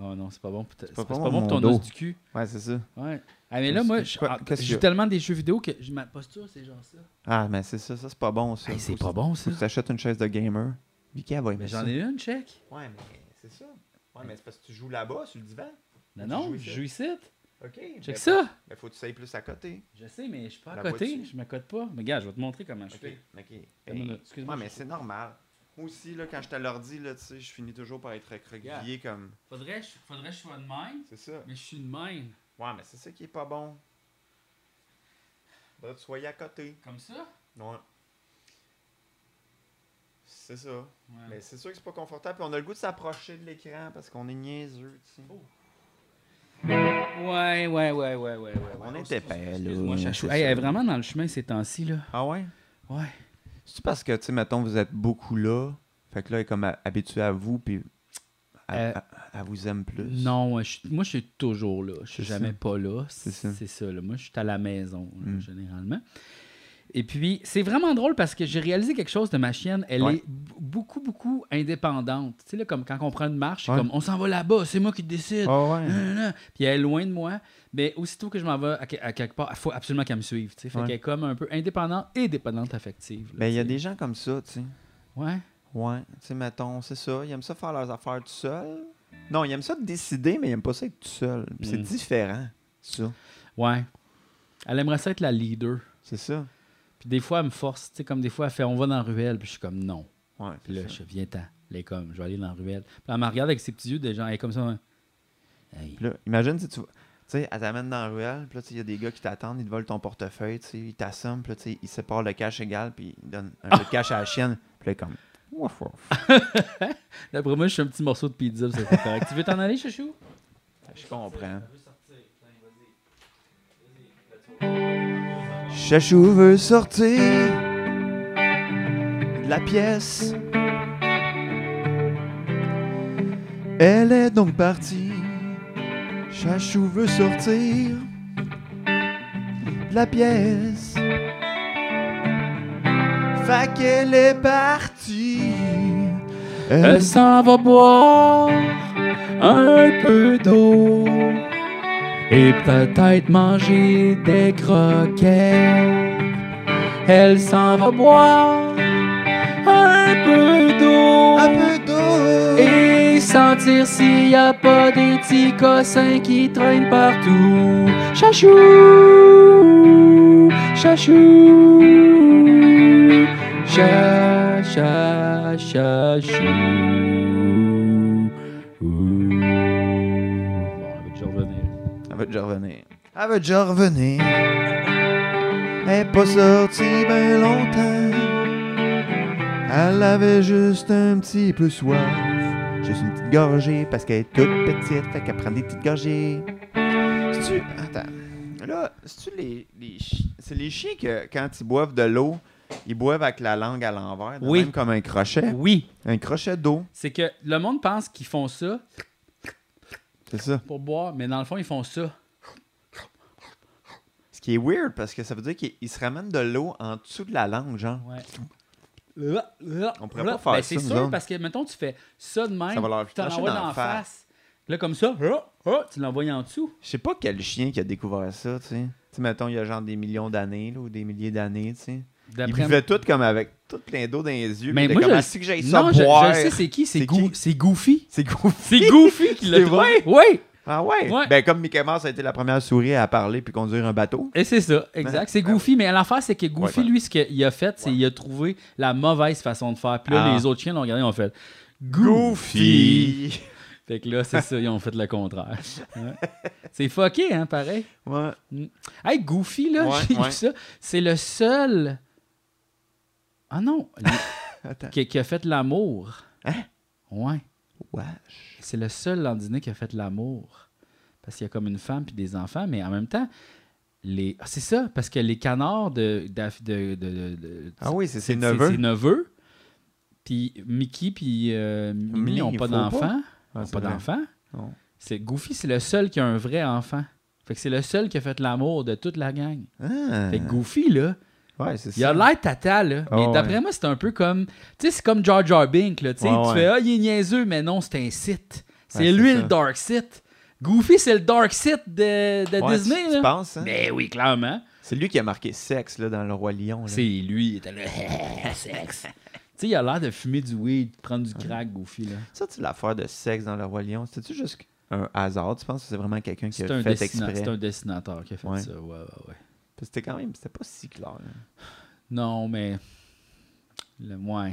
Oh non, c'est pas bon. pour ta- C'est pas pas, bon c'est pas bon pour ton mon os dos. du cul. Ouais, c'est ça. Ouais. Ah, mais là, moi, je ah, joue a? tellement des jeux vidéo que je- ma posture, c'est genre ça. Ah, mais c'est ça, ça c'est pas bon ça. Hey, c'est pas bon, ça. tu t'achètes une chaise de gamer. Vicky, elle va aimer Mais ça. j'en ai une, check. Ouais, mais c'est ça. Ouais, mais c'est parce que tu joues là-bas, sur le divan. Non, non, je joue ici. OK. Check ça. Mais faut que tu ailles plus à côté. Je sais, mais je suis pas à côté. Je m'accote pas. Mais gars, je vais te montrer comment je OK. fais. OK. Excuse-moi. Ouais, mais c'est normal. Moi aussi, là, quand je te l'ordi, là, tu sais, je finis toujours par être recroquevillé comme. Faudrait, faudrait que je sois de même, C'est ça. mais je suis de même. Ouais, mais c'est ça qui est pas bon. Faudrait que tu sois à côté. Comme ça? Ouais. C'est ça. Ouais. Mais c'est sûr que c'est pas confortable. Puis on a le goût de s'approcher de l'écran parce qu'on est niaiseux, tu sais. Oh. Ouais, ouais, ouais, ouais, ouais, ouais. On ouais. est épais, là. Chachou. Hey, elle est vraiment dans le chemin ces temps-ci, là. Ah ouais? Ouais. C'est parce que, tu sais, mettons, vous êtes beaucoup là. Fait que là, elle est comme habituée à vous, puis elle, Euh, elle- vous aime plus? Non, moi, je, moi, je suis toujours là. Je suis jamais ça. pas là. C'est C'est ça. ça. là. Moi, je suis à la maison, là, Mm. généralement. Et puis, c'est vraiment drôle parce que j'ai réalisé quelque chose de ma chienne. Elle Ouais. est beaucoup, beaucoup indépendante. Tu sais, là, comme quand on prend une marche, Ouais. comme on s'en va là-bas, c'est moi qui décide. Ah ouais. Puis elle est loin de moi. Mais aussitôt que je m'en vais à, que- à quelque part, il faut absolument qu'elle me suive. tu sais. Fait qu'elle est comme un peu indépendante et dépendante affective. Ben, il y a des gens comme ça, tu sais. Ouais. Ouais. Tu sais, mettons, c'est ça. Ils aiment ça faire leurs affaires tout seul. Non, ils aiment ça décider, mais ils aiment pas ça être tout seul. Puis c'est Mm. différent, ça. Ouais. Elle aimerait ça être la leader. C'est ça. Puis des fois, elle me force. Tu sais, comme des fois, elle fait on va dans la ruelle. Puis je suis comme non. Ouais. Puis là, ça. je viens ten Elle est comme, je vais aller dans la ruelle. Puis elle me regarde avec ses petits yeux de gens. Elle est comme ça. hein. Hey. Puis là, imagine si tu. Tu sais, elle t'amène dans la ruelle, puis là, il y a des gars qui t'attendent, ils te volent ton portefeuille, tu sais, ils t'assomment, puis là, tu sais, ils séparent le cash égal, puis ils donnent un peu de cash à la chienne, puis là, comme. Wouf, wouf. D'après moi, je suis un petit morceau de pizza. C'est correct. tu veux t'en aller, chouchou? Je comprends. Chachou veut sortir de la pièce. Elle est donc partie. Chachou veut sortir de la pièce. Fait qu'elle est partie. Elle s'en va boire un peu d'eau et peut-être manger des croquettes. Elle s'en va boire un peu d'eau un peu d'eau. et sentir s'il y a pas des petits cossins qui traînent partout. Chachou, chachou, cha, cha, chachou. Déjà revenir. Elle va déjà revenir. Elle est pas sortie ben longtemps. Elle avait juste un petit peu soif. Juste une petite gorgée parce qu'elle est toute petite. Fait qu'elle prend des petites gorgées. C'est-tu. Attends. Là, c'est-tu les, les chiens. C'est les chiens que quand ils boivent de l'eau, ils boivent avec la langue à l'envers. Oui. Même comme un crochet? Oui, Un crochet d'eau. c'est que le monde pense qu'ils font ça C'est ça. pour boire, mais dans le fond, ils font ça. Ce qui est weird parce que ça veut dire qu'ils ils se ramènent de l'eau en dessous de la langue, genre. Ouais. On pourrait pas faire Ben, ça, C'est sûr, autres. parce que, mettons, tu fais ça de même, Ça va leur tu t'en envoies dans la face. face. Là, comme ça, ah, ah, tu l'envoies en dessous. Je sais pas quel chien qui a découvert ça, tu sais. Tu sais, mettons, il y a genre des millions d'années, ou des milliers d'années, tu sais. Ils D'après buvaient tout comme avec tout plein d'eau dans les yeux. Mais moi, comme, je- Ah, que j'aille ça Non, je, boire. je sais c'est qui, c'est Goofy. C'est goofy. C'est Goofy qui l'a trouvé. Oui, Ah ouais? Ouais. Ben, comme Mickey Mouse a été la première souris à parler puis conduire un bateau. et c'est ça, exact. C'est Goofy, mais l'affaire, c'est que Goofy, Ouais, ouais. lui, ce qu'il a fait, c'est qu'il a trouvé la mauvaise façon de faire. Puis là, Ah. les autres chiens l'ont regardé, ils ont fait Fait que là, c'est ça, ils ont fait le contraire. Ouais. C'est fucké, hein, pareil. Ouais. Hey, Goofy, là, Ouais, j'ai vu ça. C'est le seul. Ah non, Attends. qui, qui a fait l'amour. Hein? Ouais. Wesh. C'est le seul Landinais qui a fait l'amour. Parce qu'il y a comme une femme puis des enfants, mais en même temps, les. ah, c'est ça, parce que les canards de. d'Af- de, de- de- de- Ah oui, c'est ses neveux. ses neveux. Puis Mickey puis euh, Minnie n'ont pas d'enfants. Ah, pas d'enfants. C'est Goofy, c'est le seul qui a un vrai enfant. Fait que c'est le seul qui a fait l'amour de toute la gang. Ah. Fait que Goofy, là, Ouais, c'est il a l'air tata, là. Ah mais ouais. d'après moi, c'est un peu comme. Tu sais, c'est comme Jar Jar Binks, là. Tu ouais. fais, ah, il est niaiseux, mais non, c'est un site. C'est lui le Dark Sith. Goofy, c'est le Dark Sith de, de Disney. tu, là. tu penses, hein? Ben oui, clairement. C'est lui qui a marqué sexe là, dans Le Roi Lion. C'est lui, il était là. sexe. tu sais, il a l'air de fumer du weed, de prendre du crack, Goofy. là. Ça, tu l'affaire de sexe dans Le Roi Lion, c'était-tu juste un hasard? Tu penses que c'est vraiment quelqu'un qui a un, fait exprès? c'est un dessinateur qui a fait Ouais. ça. Ouais, ouais, ouais. C'était quand même, c'était pas si clair. Non, mais. Le moins.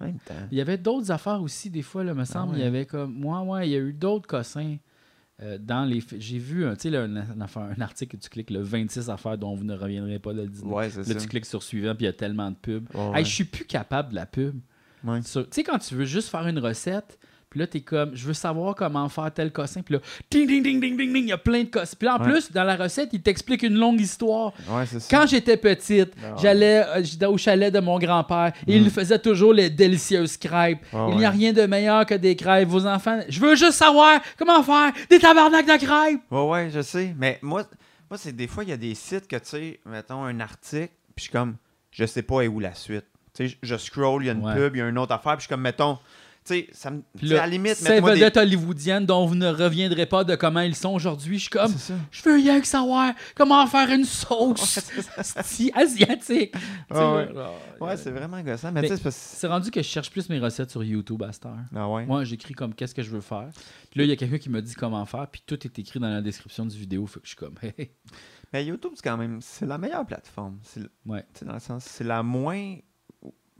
En même temps. Il y avait d'autres affaires aussi, des fois, là, me semble. ouais. Il y avait comme. Moi, ouais, il y a eu d'autres cossins. euh, dans les. J'ai vu un, là, un, un article que tu cliques, le 26 affaires dont vous ne reviendrez pas de Disney. Ouais, c'est Là, ça. tu cliques sur suivant, puis il y a tellement de pubs. Ouais, Hey, ouais. je suis plus capable de la pub. Ouais. Tu sais, quand tu veux juste faire une recette, puis là, t'es comme, je veux savoir comment faire tel cossin, puis là, ding, ding, ding, ding, ding, ding, il y a plein de cossins. Puis là, en Ouais. plus, dans la recette, il t'explique une longue histoire. Ouais, c'est ça. Quand j'étais petite, Ah ouais. j'allais euh, au chalet de mon grand-père et il faisait toujours les délicieuses crêpes. Ah il n'y a ouais. rien de meilleur que des crêpes. Vos enfants, je veux juste savoir comment faire des tabarnaks de crêpes. Ouais, ouais, je sais. Mais moi, moi c'est des fois, il y a des sites que, tu sais, mettons un article, puis je suis comme, je sais pas où la suite. Tu sais, je- scroll, il y a une pub, il y a une autre affaire, puis je suis comme, mettons, sais, ça me. Là, à la limite, ces des. vedettes hollywoodiennes dont vous ne reviendrez pas de comment ils sont aujourd'hui. Je suis comme, je veux rien que savoir comment faire une sauce sti- asiatique. Ouais. euh, c'est vraiment gossant. Mais, Mais c'est rendu que je cherche plus mes recettes sur YouTube à cette heure. Ah ouais? Moi, j'écris comme qu'est-ce que je veux faire? Puis là, il y a quelqu'un qui me dit comment faire, puis tout est écrit dans la description du vidéo. Fait que je suis comme, hey. Mais YouTube, c'est quand même, c'est la meilleure plateforme. C'est le- Ouais. tu sais, dans le sens, c'est la moins.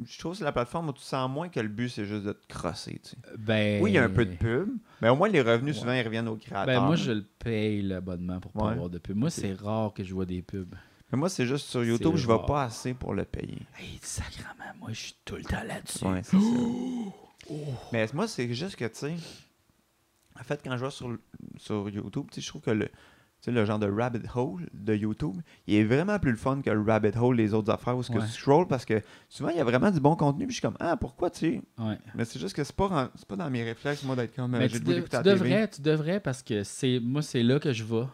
Je trouve que c'est la plateforme où tu sens moins que le but, c'est juste de te crosser, tu sais. Ben, Oui, il y a un peu de pub, mais au moins les revenus, souvent, ils reviennent aux créateurs. Ben, moi, je le paye l'abonnement pour pas Ouais. avoir de pub. Moi, c'est rare que je vois des pubs. Mais moi, c'est juste sur YouTube, je vais rare. pas assez pour le payer. Hey, sacrément, moi, je suis tout le temps là-dessus. Ouais, ça. Mais moi, c'est juste que, tu sais, en fait, quand je vais sur, sur YouTube, tu sais, je trouve que le, tu sais, le genre de rabbit hole de YouTube, il est vraiment plus le fun que le rabbit hole des autres affaires où ce que Ouais. tu scrolls parce que souvent, il y a vraiment du bon contenu. Puis je suis comme, ah, pourquoi, tu sais? Ouais. Mais c'est juste que c'est pas, c'est pas dans mes réflexes, moi, d'être comme, euh, Mais j'ai le goût d'écouter TV. devrais, tu devrais parce que c'est moi, c'est là que je vais.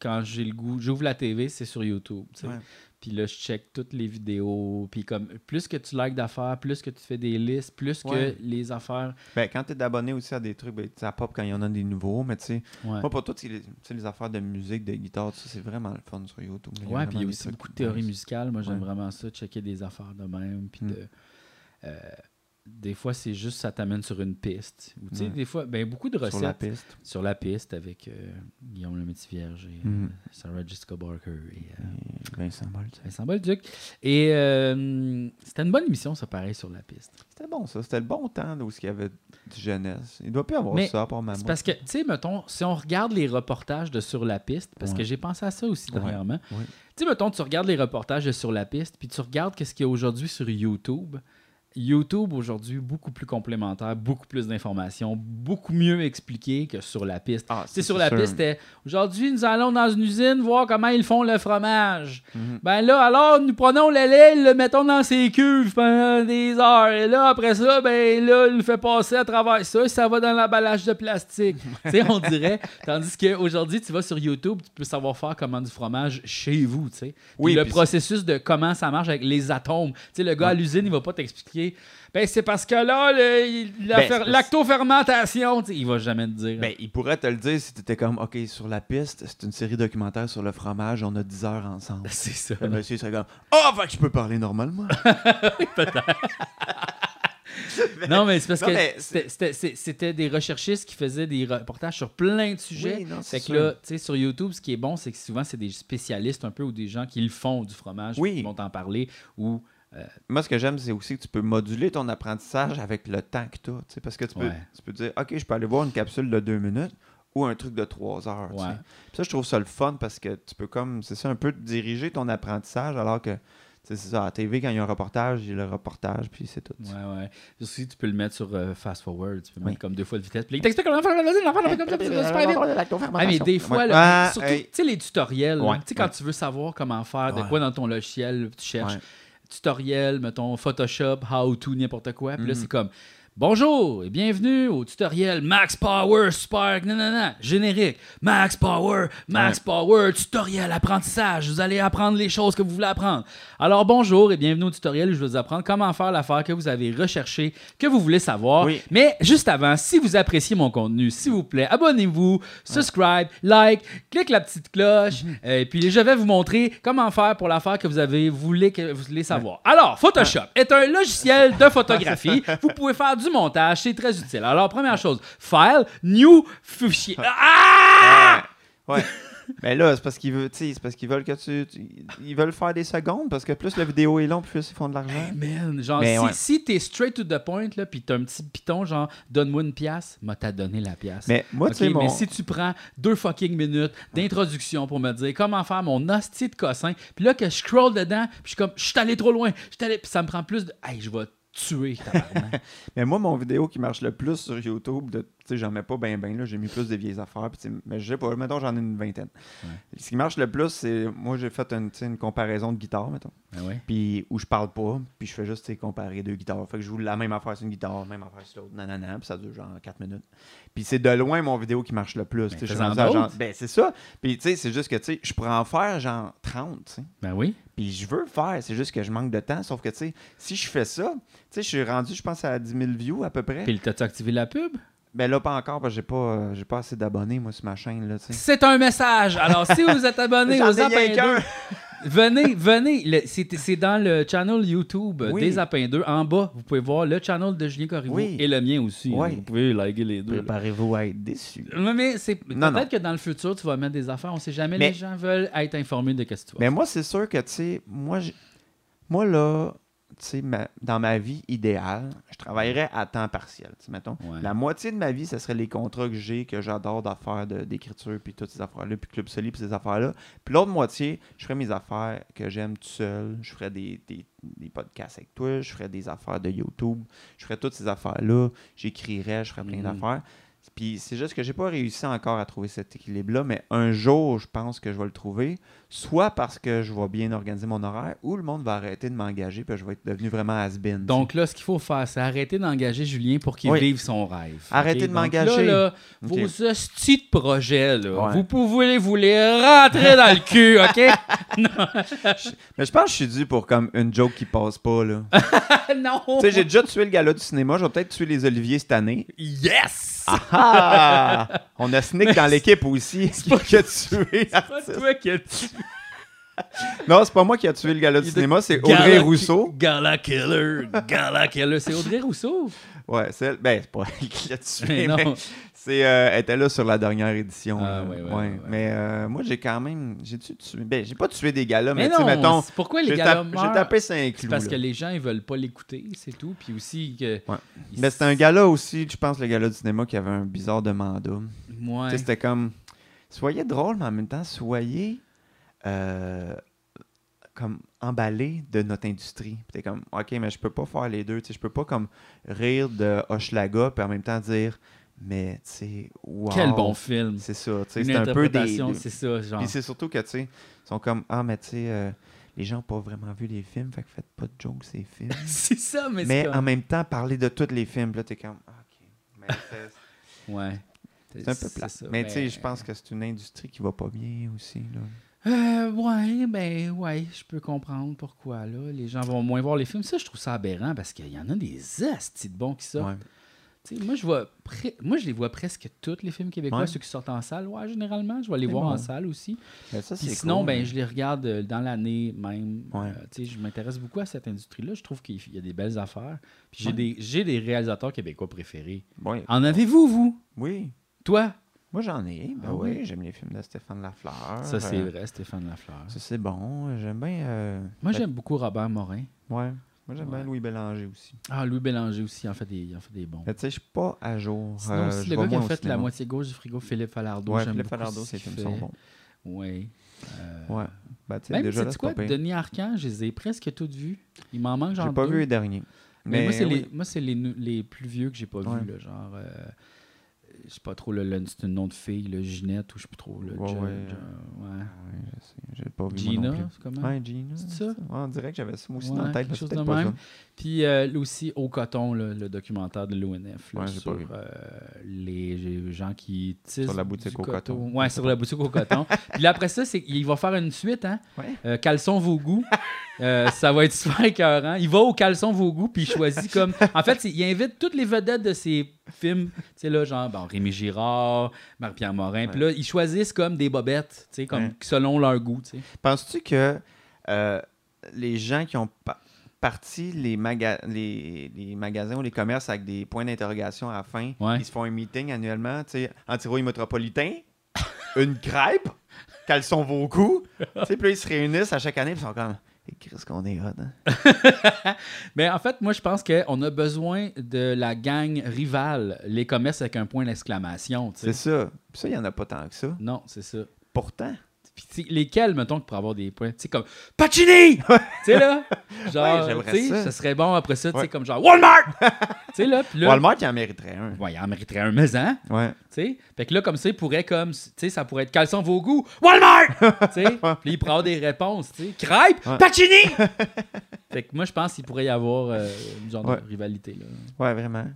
Quand j'ai le goût, j'ouvre la TV, c'est sur YouTube. Ouais. Puis là, je check toutes les vidéos. Puis comme plus que tu likes d'affaires, plus que tu fais des listes, plus Ouais. que les affaires. Ben, quand tu es abonné aussi à des trucs, ben, ça pop quand il y en a des nouveaux, mais tu sais, Ouais. moi, pour c'est les, tu sais, les affaires de musique, de guitare, tout ça, c'est vraiment le fun sur YouTube. Ouais, puis il y a aussi beaucoup de nice. théories musicales. Moi, j'aime vraiment ça, checker des affaires de même. Puis Mm. de, euh, des fois, c'est juste ça t'amène sur une piste. Ou tu sais, Ouais. des fois, ben, beaucoup de recettes Sur la piste. sur la piste avec euh, Guillaume le Métis-Vierge et euh, Mhm. Sarah Jessica Barker et euh, Et Vincent Bolt. Vincent Bolduc. Et euh, c'était une bonne émission, ça, pareil, sur la piste. C'était bon, ça. C'était le bon temps où il y avait du jeunesse. Il doit plus avoir Mais ça, part maman. C'est parce que, tu sais, mettons, si on regarde les reportages de Sur la piste, parce Ouais. que j'ai pensé à ça aussi dernièrement. Ouais. Tu sais, mettons, tu regardes les reportages de Sur la piste, puis tu regardes qu'est-ce qu'il y a aujourd'hui sur YouTube. YouTube aujourd'hui, beaucoup plus complémentaire, beaucoup plus d'informations, beaucoup mieux expliqué que sur la piste. Ah, c'est sur la sûr. piste, c'était aujourd'hui, nous allons dans une usine voir comment ils font le fromage. Mhm. Ben là, alors, nous prenons le lait, le mettons dans ses cuves pendant des heures. Et là, après ça, ben là, il le fait passer à travers ça et ça va dans l'emballage de plastique. tu sais, on dirait. Tandis qu'aujourd'hui, tu vas sur YouTube, tu peux savoir faire comment du fromage chez vous, tu sais. Puis Oui, le processus de comment ça marche avec les atomes. Tu sais, le gars à l'usine, il va pas t'expliquer. Ben, c'est parce que là, le- il- la Ben, fer- lactofermentation, tu sais, il va jamais te dire. Ben, il pourrait te le dire si tu étais comme, OK, sur la piste, c'est une série documentaire sur le fromage, on a 10 heures ensemble. c'est ça. Le monsieur serait comme, oh, fait que je peux parler normalement. Non, mais c'est parce Non, que mais c'était- c'était c'est- c'était des recherchistes qui faisaient des reportages sur plein de sujets. Oui, non, fait c'est que là, tu sais, sur YouTube, ce qui est bon, c'est que souvent, c'est des spécialistes un peu ou des gens qui le font du fromage, Oui. qui vont t'en parler. Ou, Moi, ce que j'aime, c'est aussi que tu peux moduler ton apprentissage avec le temps que tu as. Parce que tu peux, Ouais. tu peux dire, OK, je peux aller voir une capsule de 2 minutes ou un truc de 3 heures. Ouais. Ça, je trouve ça le fun parce que tu peux comme, c'est ça, un peu diriger ton apprentissage alors que, c'est ça, à la TV, quand il y a un reportage, il y a le reportage, puis c'est tout. ouais, ouais. Aussi, tu peux le mettre sur euh, fast forward. Tu peux Oui. mettre comme deux fois de vitesse. Puis il t'explique comment faire, vas-y, l'enfant, comme ça, va super vite. Ah, mais des fois, Ouais. là, Ah, surtout, hey. tu sais, les tutoriels, là, Ouais, tu sais, quand ouais. tu veux savoir comment faire de quoi dans ton logiciel, tu cherches. Tutoriel, mettons Photoshop, how to, n'importe quoi. Puis là, Mhm. c'est comme, Bonjour et bienvenue au tutoriel Max Power Spark, nanana, générique. Max Power, Max Power, tutoriel apprentissage. Vous allez apprendre les choses que vous voulez apprendre. Alors bonjour et bienvenue au tutoriel où je vais vous apprendre comment faire l'affaire que vous avez recherché, que vous voulez savoir. Oui. Mais juste avant, si vous appréciez mon contenu, s'il vous plaît, abonnez-vous, subscribe, like, clique la petite cloche, euh, et puis je vais vous montrer comment faire pour l'affaire que vous avez voulu que vous voulez savoir. Alors, Photoshop est un logiciel de photographie. vous pouvez faire du montage, c'est très utile. Alors, première chose, File, New Fichier. Ah! Ouais. Mais là, c'est parce qu'ils veulent, c'est parce qu'ils veulent que tu, tu- Ils veulent faire des secondes parce que plus la vidéo est longue, plus ils font de l'argent. Man, genre, Mais si, ouais. si t'es straight to the point, là, pis t'as un petit piton, genre, donne-moi une pièce, m'a t'as donné la pièce. Mais moi, Ok, tu sais, mon. Mais si tu prends deux fucking minutes d'introduction pour me dire comment faire mon hostie de cossin, puis là que je scroll dedans, puis je suis comme, je suis allé trop loin, je suis allé, puis ça me prend plus de. Hey, je vais tuer. Mais moi, mon vidéo qui marche le plus sur YouTube, de- sais, j'en mets pas bien, bien, là. J'ai mis plus de vieilles affaires. mais je sais pas, mettons, j'en ai une vingtaine. Ouais. Ce qui marche le plus, c'est. Moi, j'ai fait une, comparaison de guitare, mettons. Ben ouais? Puis où je parle pas, puis je fais juste comparer deux guitares. Fait que je joue la même affaire sur une guitare, même affaire sur l'autre, nanana, puis ça dure genre 4 minutes. Puis c'est de loin mon vidéo qui marche le plus. genre- d'autres. Ben c'est ça. Puis tu sais, c'est juste que tu sais, je pourrais en faire genre 30, tu sais. Ben oui. Puis je veux le faire, c'est juste que je manque de temps. Sauf que tu sais, si je fais ça, tu sais, je suis rendu, je pense, à 10 000 views à peu près. Puis t'as-tu activé la pub? Ben là, pas encore, parce que j'ai pas, euh, j'ai pas assez d'abonnés, moi, sur ma chaîne, là, tu sais. C'est un message. Alors, si vous êtes abonné J'en aux ai rien Apins qu'un. 2, venez, venez. Le- C'est c'est dans le channel YouTube Oui. des Apins 2. En bas, vous pouvez voir le channel de Julien Corriveau Oui. et le mien aussi. Oui. Vous pouvez liker les deux. là. Préparez-vous à être déçus. Mais, mais c'est Non, non. peut-être que dans le futur, tu vas mettre des affaires. On sait jamais. Mais- les gens veulent être informés de ce que tu vas Mais moi, c'est sûr que, tu sais, moi, j'ai- moi, là, ma- dans ma vie idéale, je travaillerais à temps partiel, mettons. Ouais. La moitié de ma vie, ce serait les contrats que j'ai, que j'adore d'affaires d'écriture, puis toutes ces affaires-là, puis Club Soli, puis ces affaires-là. Puis l'autre moitié, je ferais mes affaires que j'aime tout seul. Je ferais des, des, des podcasts avec toi, je ferais des affaires de YouTube, je ferais toutes ces affaires-là, j'écrirais, je ferais plein Mhm. d'affaires. Puis c'est juste que j'ai pas réussi encore à trouver cet équilibre-là, mais un jour, je pense que je vais le trouver, soit parce que je vais bien organiser mon horaire, ou le monde va arrêter de m'engager, puis je vais être devenu vraiment has-been. Donc là, ce qu'il faut faire, c'est arrêter d'engager Julien pour qu'il Oui. vive son rêve. Arrêtez de m'engager. Là, là, vos hosties de projets, là, Ouais. vous pouvez vous les rentrer dans le cul, OK? Mais je pense que je suis dû pour comme une joke qui passe pas, là. non! tu sais, j'ai déjà tué le gala du cinéma, je vais peut-être tuer les Oliviers cette année. Yes! Ah! On a Snick dans l'équipe aussi, qui a tué. Pas toi qui as tué. Non, c'est pas moi qui a tué le gala du cinéma, c'est Audrey Rousseau. Gala Killer. Gala Killer. C'est Audrey Rousseau? Ouais, c'est elle. Ben, c'est pas elle qui l'a tué, Mais c'est, euh, elle était là sur la dernière édition. Ah, ouais, ouais, ouais. Mais euh, moi, j'ai quand même. J'ai-tu tué. Ben, j'ai pas tué des galas, mais, Mais non, mettons. pourquoi les J'ai gars j'ai tapé 5 C'est clous. parce là. que les gens, ils veulent pas l'écouter, c'est tout. Puis aussi que... Ouais. ils- Mais c'était un gala aussi, je pense, le gala du cinéma qui avait un bizarre de mandat. Ouais. Tu sais, C'était comme. Soyez drôle, mais en même temps, soyez. euh, comme emballé de notre industrie. Puis t'es comme, OK, mais je peux pas faire les deux. Tu sais, je peux pas comme rire de Hochelaga puis en même temps dire, mais tu sais, wow. Quel bon film. C'est ça. tu sais, C'est un peu des. c'est ça, genre. Puis c'est surtout que, tu sais, ils sont comme, ah, mais tu sais, euh, les gens n'ont pas vraiment vu les films, fait que faites pas de jokes, ces films. c'est ça, mais, mais en même temps, parler de tous les films, là, t'es comme, ah, OK. Mais Ouais. c'est un peu plat. Mais tu sais, je pense que c'est une industrie qui va pas bien aussi, là. Euh, ouais, ben, ouais, je peux comprendre pourquoi, là. Les gens vont moins voir les films. Ça, je trouve ça aberrant parce qu'il y en a des astis de bons qui sortent. Ouais. Moi, je vois moi, je les vois presque tous, les films québécois, Ouais. ceux qui sortent en salle. Ouais, généralement, je vais les voir bon. en salle aussi. Ça, c'est sinon, cool, ben, mais- je les regarde euh, dans l'année même. Ouais. Euh, je m'intéresse beaucoup à cette industrie-là. Je trouve qu'il y a des belles affaires. J'ai des, j'ai des réalisateurs québécois préférés. En avez-vous, vous? Oui. Toi? Moi, j'en ai. Ben Ah oui, oui? j'aime les films de Stéphane Lafleur. Ça, c'est Euh, vrai, Stéphane Lafleur. Ça, c'est bon. J'aime bien. euh, Moi, fait- j'aime beaucoup Robert Morin. Ouais. Moi, j'aime Ouais. bien Louis Bélanger aussi. Ah, Louis Bélanger aussi, il en fait des, il en fait des bons. Tu sais, je suis pas à jour. Sinon, Euh, le gars qui a fait La moitié gauche du frigo, Philippe Falardeau. Ouais, Philippe Falardeau, ses films sont bons. Oui. Euh, Ouais. Ben, Même, déjà, là, quoi, pas. Denis Arcand, je les ai presque toutes vues. Il m'en manque genre J'ai pas deux. vu les derniers. Mais, moi, c'est oui. les, les, les plus vieux que j'ai pas Ouais. vus. Genre, euh, je sais pas trop le, le, nom de fille, le Ginette ou je sais plus trop. Le, Ouais, ouais. Ouais. Ouais, je sais. J'ai pas vu Gina, c'est comment? Ouais, Gina. C'est ça? Ouais, on dirait que j'avais ça aussi dans la tête. quelque chose de même. ça. Puis euh, aussi Au Coton, là, le documentaire de l'ONF sur pas vu. euh, les gens qui tissent Sur la boutique au coton. Ouais, sur la boutique au coton. Puis là, après ça, c'est il va faire une suite, hein? Euh, caleçon vos goûts. Euh, ça va être super écœurant. Il va au caleçon vos goûts, puis il choisit comme. En fait, il invite toutes les vedettes de ses films. Tu sais, là, genre, bon, Rémi Girard, Marie-Pierre Morin. Puis là, ils choisissent comme des bobettes, tu sais, comme selon leur goût, tu sais. Penses-tu que euh, les gens qui ont pa- parti les, maga- les, les magasins ou les commerces avec des points d'interrogation à la fin, ils se font un meeting annuellement, tu sais, antirouille métropolitain, une crêpe, quels sont vos goûts? Tu sais, puis là, ils se réunissent à chaque année, puis ils sont comme, Chris, qu'on est hot, hein? Mais en fait, moi, je pense qu'on a besoin de la gang rivale, les commerces avec un point d'exclamation. C'est ça. Puis ça, il n'y en a pas tant que ça. Non, c'est ça. Pourtant. Puis lesquels, mettons, pour avoir des points? Tu sais, comme Pacini! tu sais, là? Genre, Ouais, tu sais, ça. ça serait bon après ça, tu sais, Ouais. comme genre Walmart! tu sais, là, là, Walmart, il en mériterait un. ouais, il en mériterait un maison, Ouais. tu sais. Fait que là, comme ça, il pourrait, comme, tu sais, ça pourrait être quels sont vos goûts? Walmart! tu sais, puis il pourrait avoir des réponses, tu sais. Crêpe! Ouais. Pacini! fait que moi, je pense qu'il pourrait y avoir euh, une genre de rivalité, là. Ouais, vraiment.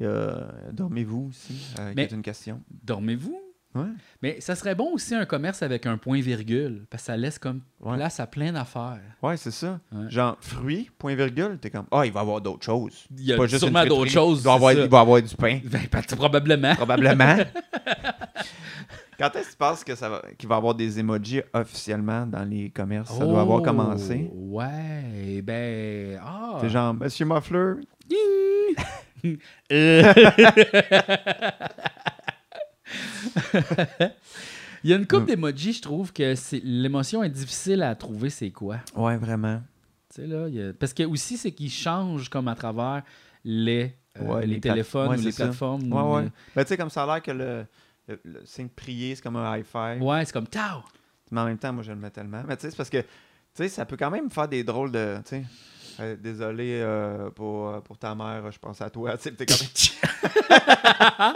Euh, Dormez-vous aussi, euh, qui Mais- est une question. Dormez-vous? Ouais. Mais ça serait bon aussi un commerce avec un point-virgule, parce que ça laisse comme Ouais. place à plein d'affaires. Ouais, c'est ça. Ouais. Genre, fruits, point virgule, t'es comme, ah, il va y avoir d'autres choses. Il y a Pas juste sûrement d'autres choses. Il va, avoir, il va avoir du pain, Ben, probablement. probablement. Quand est-ce que tu penses ça va, qu'il va y avoir des emojis officiellement dans les commerces? Ça doit avoir Oh, commencé. Ouais, ben. Ah. C'est genre, Monsieur Muffler? Il y a une couple Mm. d'emojis, je trouve que l'émotion est difficile à trouver, c'est quoi. Ouais, vraiment. Tu sais, là, y a- Parce que aussi, c'est qu'ils changent comme à travers les, euh, Ouais, les, téléphones ouais, ou c'est les ça. plateformes. Ouais, ou ouais. les- Ben, tu sais, comme ça a l'air que le, le, le signe de prier, c'est comme un high five. Ouais, c'est comme Tao. Mais en même temps, moi, je le mets tellement. Mais tu sais, c'est parce que, tu sais, ça peut quand même faire des drôles de, tu sais, euh, désolé euh, pour, pour ta mère, je pense à toi. Tu sais, t'es comme...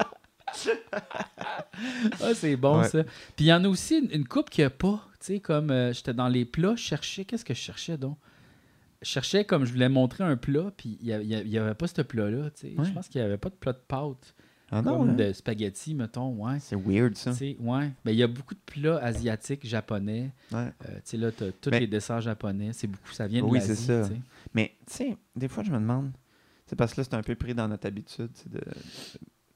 Ah, c'est bon Ouais. ça. Puis il y en a aussi une, une coupe qui a pas. Tu sais, comme euh, j'étais dans les plats, je cherchais. Qu'est-ce que je cherchais donc? Je cherchais comme je voulais montrer un plat, puis il n'y avait pas ce plat-là. tu sais. Ouais. Je pense qu'il n'y avait pas de plat de pâte. Ah non, comme hein? de spaghetti, mettons. Ouais. C'est weird, ça. Tu sais, ouais. Ben, il y a beaucoup de plats asiatiques, japonais. Ouais. Euh, tu sais, là, tu as tous Mais- les desserts japonais. C'est beaucoup, ça vient de Oui, l'Asie, c'est ça. tu sais. Mais, tu sais, des fois, je me demande, c'est parce que là, c'est un peu pris dans notre habitude, de,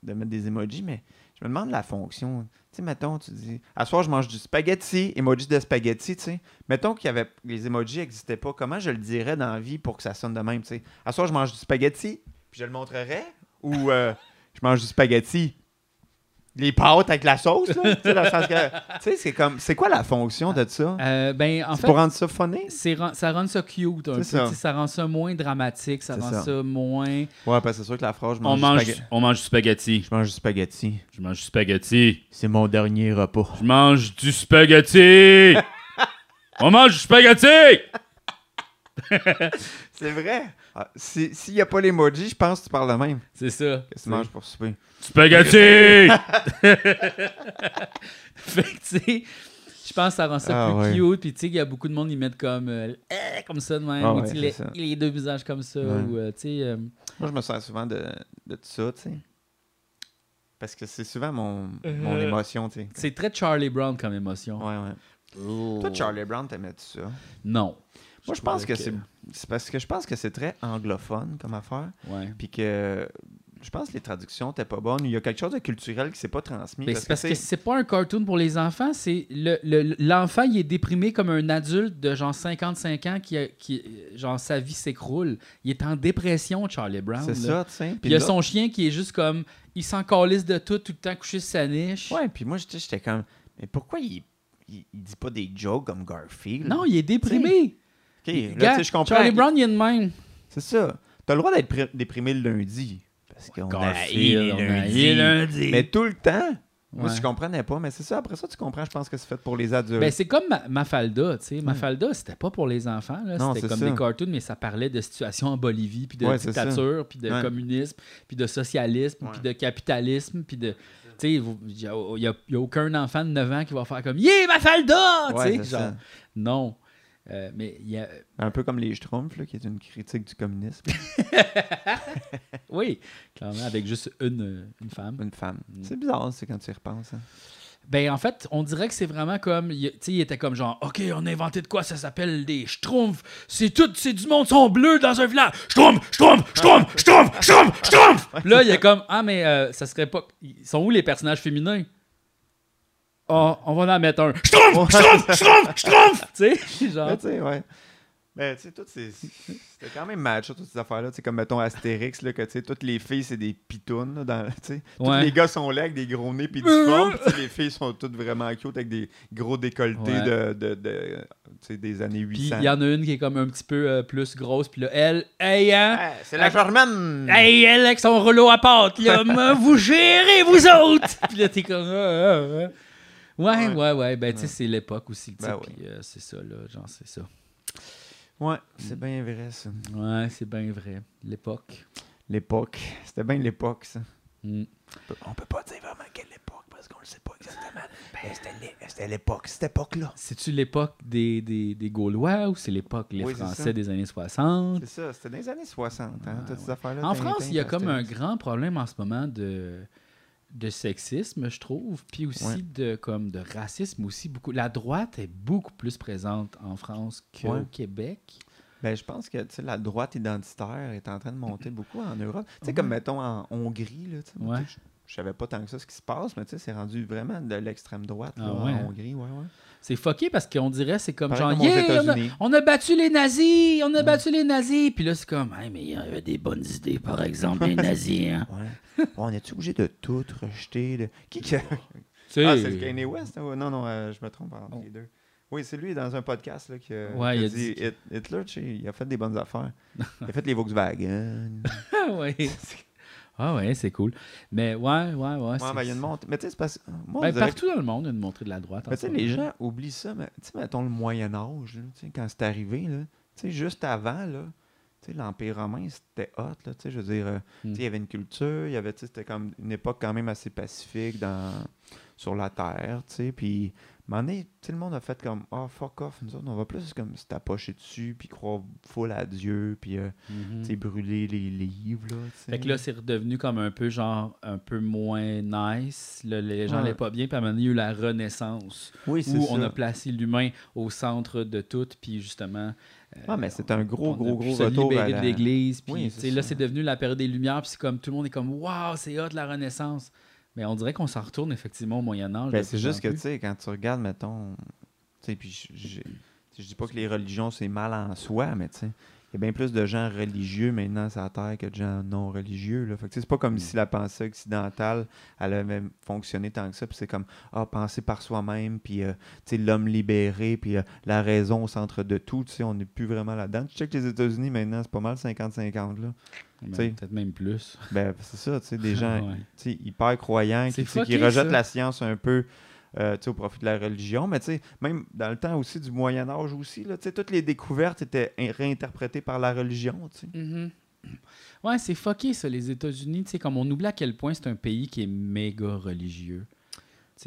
de mettre des emojis, mais je me demande la fonction. Tu sais, mettons, tu dis, à soir, je mange du spaghetti, emoji de spaghetti, tu sais. Mettons qu'il y les emojis n'existaient pas, comment je le dirais dans la vie pour que ça sonne de même, tu sais? À soir, je mange du spaghetti, puis je le montrerais, ou euh, je mange du spaghetti. Les pâtes avec la sauce, là. tu sais, dans le sens que- tu sais, c'est comme, c'est quoi la fonction de ça? Euh, ben, en c'est fait, pour rendre ça funny? c'est ren- ça rend ça cute un peu. C'est ça. tu sais, Ça rend ça moins dramatique. Ça C'est rend ça. ça, moins. Ouais, parce que c'est sûr que la phrase, je On mange, mange, du spaghetti. on mange du spaghetti. Je mange du spaghetti. Je mange du spaghetti. C'est mon dernier repas. Je mange du spaghetti. On mange du spaghetti. C'est vrai. Ah, si- S'il n'y a pas l'emoji, je pense que tu parles de même. C'est ça. Qu'est-ce que tu manges pour souper? Spaghetti! fait que, tu sais, je pense que ça rend ça Ah, plus ouais. cute. Puis, tu sais, il y a beaucoup de monde, ils mettent comme, euh, Eh, comme ça de même. Ah, ou, ouais, les, ça. les deux visages comme ça. Ouais. Ou, euh, tu sais, euh, Moi, je me sers souvent de, de tout ça, tu sais. Parce que c'est souvent mon, mon émotion, tu sais. c'est très Charlie Brown comme émotion. Ouais, ouais. Toi, Charlie Brown, t'aimais-tu ça? Non. Moi, je pense que trouvais c'est parce que je pense que c'est très anglophone comme affaire. Ouais. Puis que je pense que les traductions n'étaient pas bonnes. Il y a quelque chose de culturel qui s'est pas transmis. Mais parce que c'est- pas un cartoon pour les enfants, c'est le- le- l'enfant il est déprimé comme un adulte de genre 55 ans qui, qui genre sa vie s'écroule. Il est en dépression Charlie Brown. c'est ça, tu sais. Il y a son chien qui est juste comme il s'en calisse de tout tout le temps couché sur sa niche. Ouais, puis moi, j'étais comme, mais pourquoi il, il, il dit pas des jokes comme Garfield? Non, il est déprimé. Ok, là, Gars, tu sais, je comprends. Charlie Brown il est de même. C'est ça. T'as le droit d'être déprimé le lundi. Parce qu'on a les lundis. Mais tout le temps, Moi, Ouais. je comprenais pas, mais c'est ça. Après ça, tu comprends, je pense que c'est fait pour les adultes. Ben, c'est comme Ma- Mafalda, tu sais. Mafalda, c'était pas pour les enfants, C'était comme ça. des cartoons, mais ça parlait de situations en Bolivie, puis de Ouais, dictature, puis de Ouais. communisme, puis de socialisme, puis de capitalisme, puis de... Tu sais, il n'y a, aucun enfant de 9 ans qui va faire comme « Yeah, Mafalda! Tu sais, genre, ça. non. Euh, mais il y a... Un peu comme les Schtroumpfs, là, qui est une critique du communisme. Oui, clairement, avec juste une, une femme. Une femme. Mm. C'est bizarre, c'est quand tu y repenses. hein. Ben, en fait, on dirait que c'est vraiment comme. Tu sais, il était comme genre, OK, on a inventé de quoi Ça s'appelle des schtroumpfs. C'est tout, c'est du monde sont bleus dans un village. Schtroumpf, schtroumpf, schtroumpf, schtroumpf, schtroumpf, schtroumpf. Là, il est comme, ah, mais euh, ça serait pas. Ils sont où les personnages féminins? Oh, on va en mettre un. Schtroumpf, schtroumpf, schtroumpf, schtroumpf. Tu sais, genre. Tu sais, ouais. Mais tu sais, toutes ces- c'était quand même match, toutes ces affaires-là. Tu sais, comme mettons Astérix, là, que tu sais, toutes les filles, c'est des pitounes. dans, tu sais. Tous les gars sont là avec des gros nez puis sais, les filles sont toutes vraiment cute avec des gros décolletés Ouais. de, de, de, tu sais, des années Puis 800. il y en a une qui est comme un petit peu euh, plus grosse. Puis là, elle, hey, hein? C'est la Germaine! Hey, elle avec son rouleau à pâte, là, vous gérez, vous autres! Puis là, t'es comme. ah, ah. Ouais, Ouais. ouais, ouais. Ben, tu sais, c'est l'époque aussi, tu sais. Ben Puis euh, c'est ça, là. Genre, c'est ça. Ouais, c'est bien vrai, ça. Ouais, c'est bien vrai. L'époque. L'époque. C'était bien l'époque, ça. Mm. On peut pas dire vraiment quelle époque parce qu'on le sait pas exactement. Mais c'était l'é- c'était l'époque, cette époque-là. C'est-tu l'époque des, des, des Gaulois ou c'est l'époque les Oui, Français ça. des années 60? C'est ça, c'était dans les années 60, hein, Ouais, toutes ces ouais. affaires-là. En France, il y a comme un grand problème en ce moment de, de sexisme, je trouve, puis aussi Ouais. de, comme, de racisme aussi. beaucoup. La droite est beaucoup plus présente en France qu'au Ouais. Québec. Ben, je pense que tu sais, la droite identitaire est en train de monter beaucoup en Europe. Tu sais, Ouais. comme mettons en Hongrie, là, je, je savais pas tant que ça ce qui se passe, mais c'est rendu vraiment de l'extrême droite là, Ah ouais, hein? en Hongrie. Ouais, ouais. C'est fucké parce qu'on dirait c'est comme Pareil genre comme yeah, on, a, États-Unis. on a battu les nazis, on a battu les nazis, puis là c'est comme Hey, mais il y avait des bonnes idées par exemple les nazis hein. Ouais. On est obligé de tout rejeter? de- Qui sais, Ah, c'est le Kanye West? hein? Non, non, euh, je me trompe entre Oh. les deux. Oui, c'est lui dans un podcast là, qui, a, Ouais, dit, dit que- Hit- Hitler, il a fait des bonnes affaires. il a fait les Volkswagen. ouais. Ah ouais, c'est cool. Mais ouais, ouais, ouais. Ben, il y a une montée. Mais tu sais, c'est parce que. Moi, on Ben, dirait partout dans le monde, il y a une montée de la droite. Mais tu sais, les gens oublient ça. Mais tu sais, mettons le Moyen-Âge, quand c'est arrivé, là, tu sais, juste avant, là, l'Empire romain, c'était hot, là, je veux dire, euh, il y avait une culture, il y avait, c'était comme une époque quand même assez pacifique dans, sur la Terre, tu sais, puis, un donné, sais, le monde a fait comme, ah, fuck off, nous autres, on va plus comme se tapocher dessus, puis croire full à Dieu, puis, euh, Mhm. brûler les livres, là. Fait que là, c'est redevenu comme un peu genre un peu moins nice. Les gens Ouais. n'allaient pas bien, puis à un moment donné, il y a eu la renaissance oui, où ça. on a placé l'humain au centre de tout, puis justement. euh, Ouais, mais c'est un gros, gros, gros se retour à la... de l'Église. Puis, Oui, là, c'est devenu la période des Lumières. Puis c'est comme tout le monde est comme Waouh, c'est hot la Renaissance. Mais on dirait qu'on s'en retourne effectivement au Moyen-Âge. Ben, c'est juste que, tu sais, quand tu regardes, mettons, tu sais, puis je- dis pas que les religions, c'est mal en soi, mais tu sais, y a bien plus de gens religieux maintenant sur la Terre que de gens non religieux, là. Fait que, c'est pas comme Mm. si la pensée occidentale, elle avait fonctionné tant que ça, puis c'est comme, ah, penser par soi-même, puis, euh, l'homme libéré, puis euh, la raison au centre de tout, on n'est plus vraiment là-dedans. Tu sais que les États-Unis, maintenant, c'est pas mal 50-50, là. Ben, tu sais. Peut-être même plus. Ben, c'est ça, tu sais, des gens Ouais. tu sais, hyper croyants qui, rejettent ça. la science un peu euh, au profit de la religion. Mais même dans le temps aussi du Moyen Âge aussi, là, toutes les découvertes étaient in- réinterprétées par la religion. Mhm. Ouais, c'est fucké ça, les États-Unis. Tu sais, comme on oublie à quel point c'est un pays qui est méga religieux.